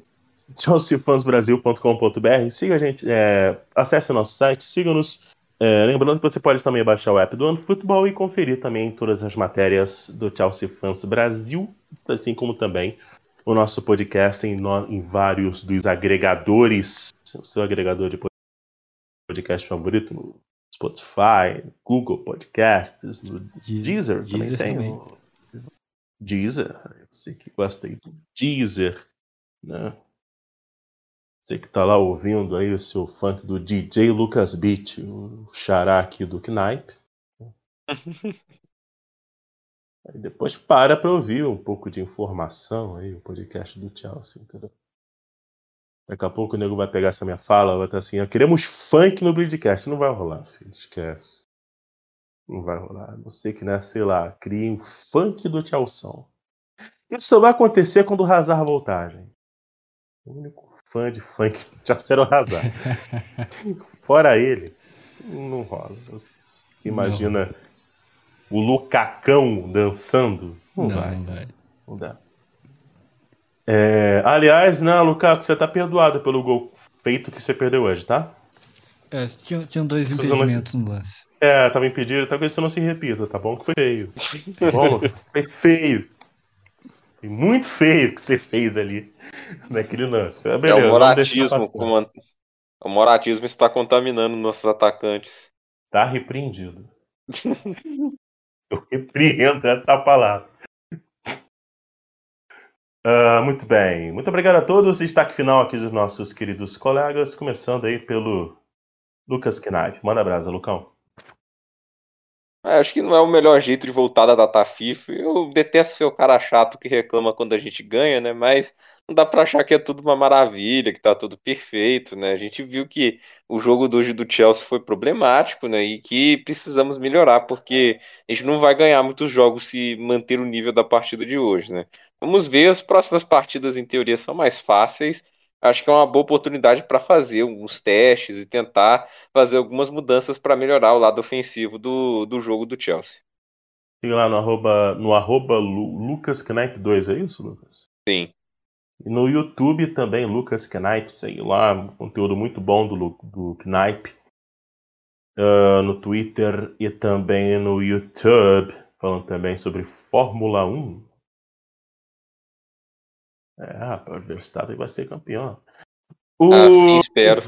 chelseafansbrasil.com.br. Siga a gente, é, acesse nosso site, siga-nos. É, lembrando que você pode também baixar o app do OneFootball e conferir também todas as matérias do Chelsea Fans Brasil, assim como também o nosso podcast em, no, em vários dos agregadores, o seu agregador de podcast favorito, no Spotify, Google Podcasts, no Deezer, Deezer também tem. Também. O Deezer, você que gosta aí do Deezer, né? Você que tá lá ouvindo aí o seu funk do DJ Lucas Beat, o xará aqui do Knipe. [laughs] aí depois para pra ouvir um pouco de informação aí, o podcast do Chelsea, entendeu? Daqui a pouco o nego vai pegar essa minha fala, vai estar assim, queremos funk no Bridgecast. Não vai rolar, filho, esquece. Não vai rolar. A não sei que, né, sei lá, crie um funk do Chelsea. Isso só vai acontecer quando o Hazard voltar, gente. O único fã de funk já será o Hazard. [laughs] Fora ele, não rola. Você imagina não. O Lucacão dançando? Não, não vai. Não, vai. não dá. É, aliás, não, Lukaku, você tá perdoado pelo gol feito que você perdeu hoje, tá? É, tinha, tinha dois impedimentos no lance. É, tava impedido, talvez isso não se repita, tá bom? Que foi feio. Tá [laughs] bom, foi feio. Foi muito feio o que você fez ali [laughs] naquele lance. É, beleza, é o moratismo. Como... O moratismo está contaminando nossos atacantes. Tá repreendido. [laughs] Eu repreendo essa palavra. Uh, muito bem. Muito obrigado a todos. Destaque final aqui dos nossos queridos colegas, começando aí pelo Lucas Knaip. Manda brasa, Lucão. É, acho que não é o melhor jeito de voltar da data FIFA. Eu detesto ser o cara chato que reclama quando a gente ganha, né? Mas não dá pra achar que é tudo uma maravilha, que tá tudo perfeito, né? A gente viu que o jogo do hoje do Chelsea foi problemático, né? E que precisamos melhorar, porque a gente não vai ganhar muitos jogos se manter o nível da partida de hoje, né? Vamos ver, as próximas partidas em teoria são mais fáceis acho que é uma boa oportunidade para fazer alguns testes e tentar fazer algumas mudanças para melhorar o lado ofensivo do, do jogo do Chelsea. Siga lá no arroba, no arroba LucasKnipe2, é isso, Lucas? Sim. E no YouTube também, Lucas Knipe, segue lá, um conteúdo muito bom do, do Knipe. Uh, no Twitter e também no YouTube, falando também sobre Fórmula 1. É, rapaz, o Verstappen vai ser campeão. O, ah, sim, espero.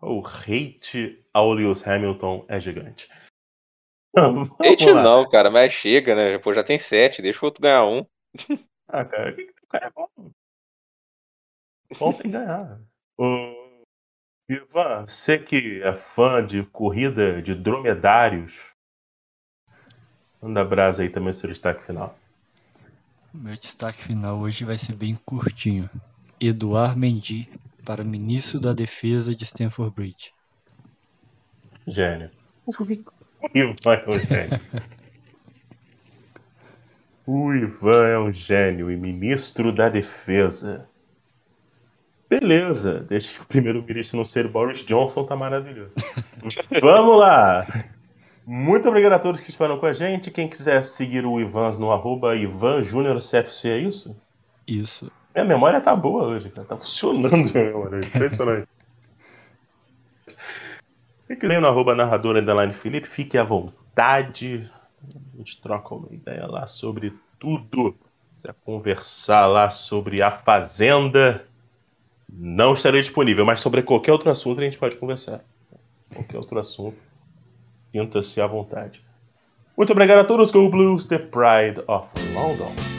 O, o hate ao Lewis Hamilton é gigante. Vamos hate lá. não, cara, mas chega, né? Pô, já tem sete, deixa o outro ganhar um. Ah, cara, o cara é bom. Bom tem ganhar. O... Ivan, você que é fã de corrida de dromedários, manda brasa aí também seu destaque final. Meu destaque final hoje vai ser bem curtinho. Eduard Mendy para ministro da Defesa de Stanford Bridge. Gênio. O [laughs] Ivan é um gênio. o Ivan é um gênio e ministro da Defesa. Beleza, deixa o primeiro-ministro não ser Boris Johnson, tá maravilhoso. [laughs] Vamos lá! Muito obrigado a todos que estiveram com a gente. Quem quiser seguir o Ivan no arroba Ivan Júnior CFC, é isso? Isso. Minha memória tá boa hoje, cara. Tá funcionando a memória. Impressionante. [laughs] Fique no arroba underline Felipe. Fique à vontade. A gente troca uma ideia lá sobre tudo. Se conversar lá sobre a Fazenda, não estarei disponível, mas sobre qualquer outro assunto a gente pode conversar. Qualquer outro assunto Sinta-se à vontade. Muito obrigado a todos. Go Blues, The Pride of London.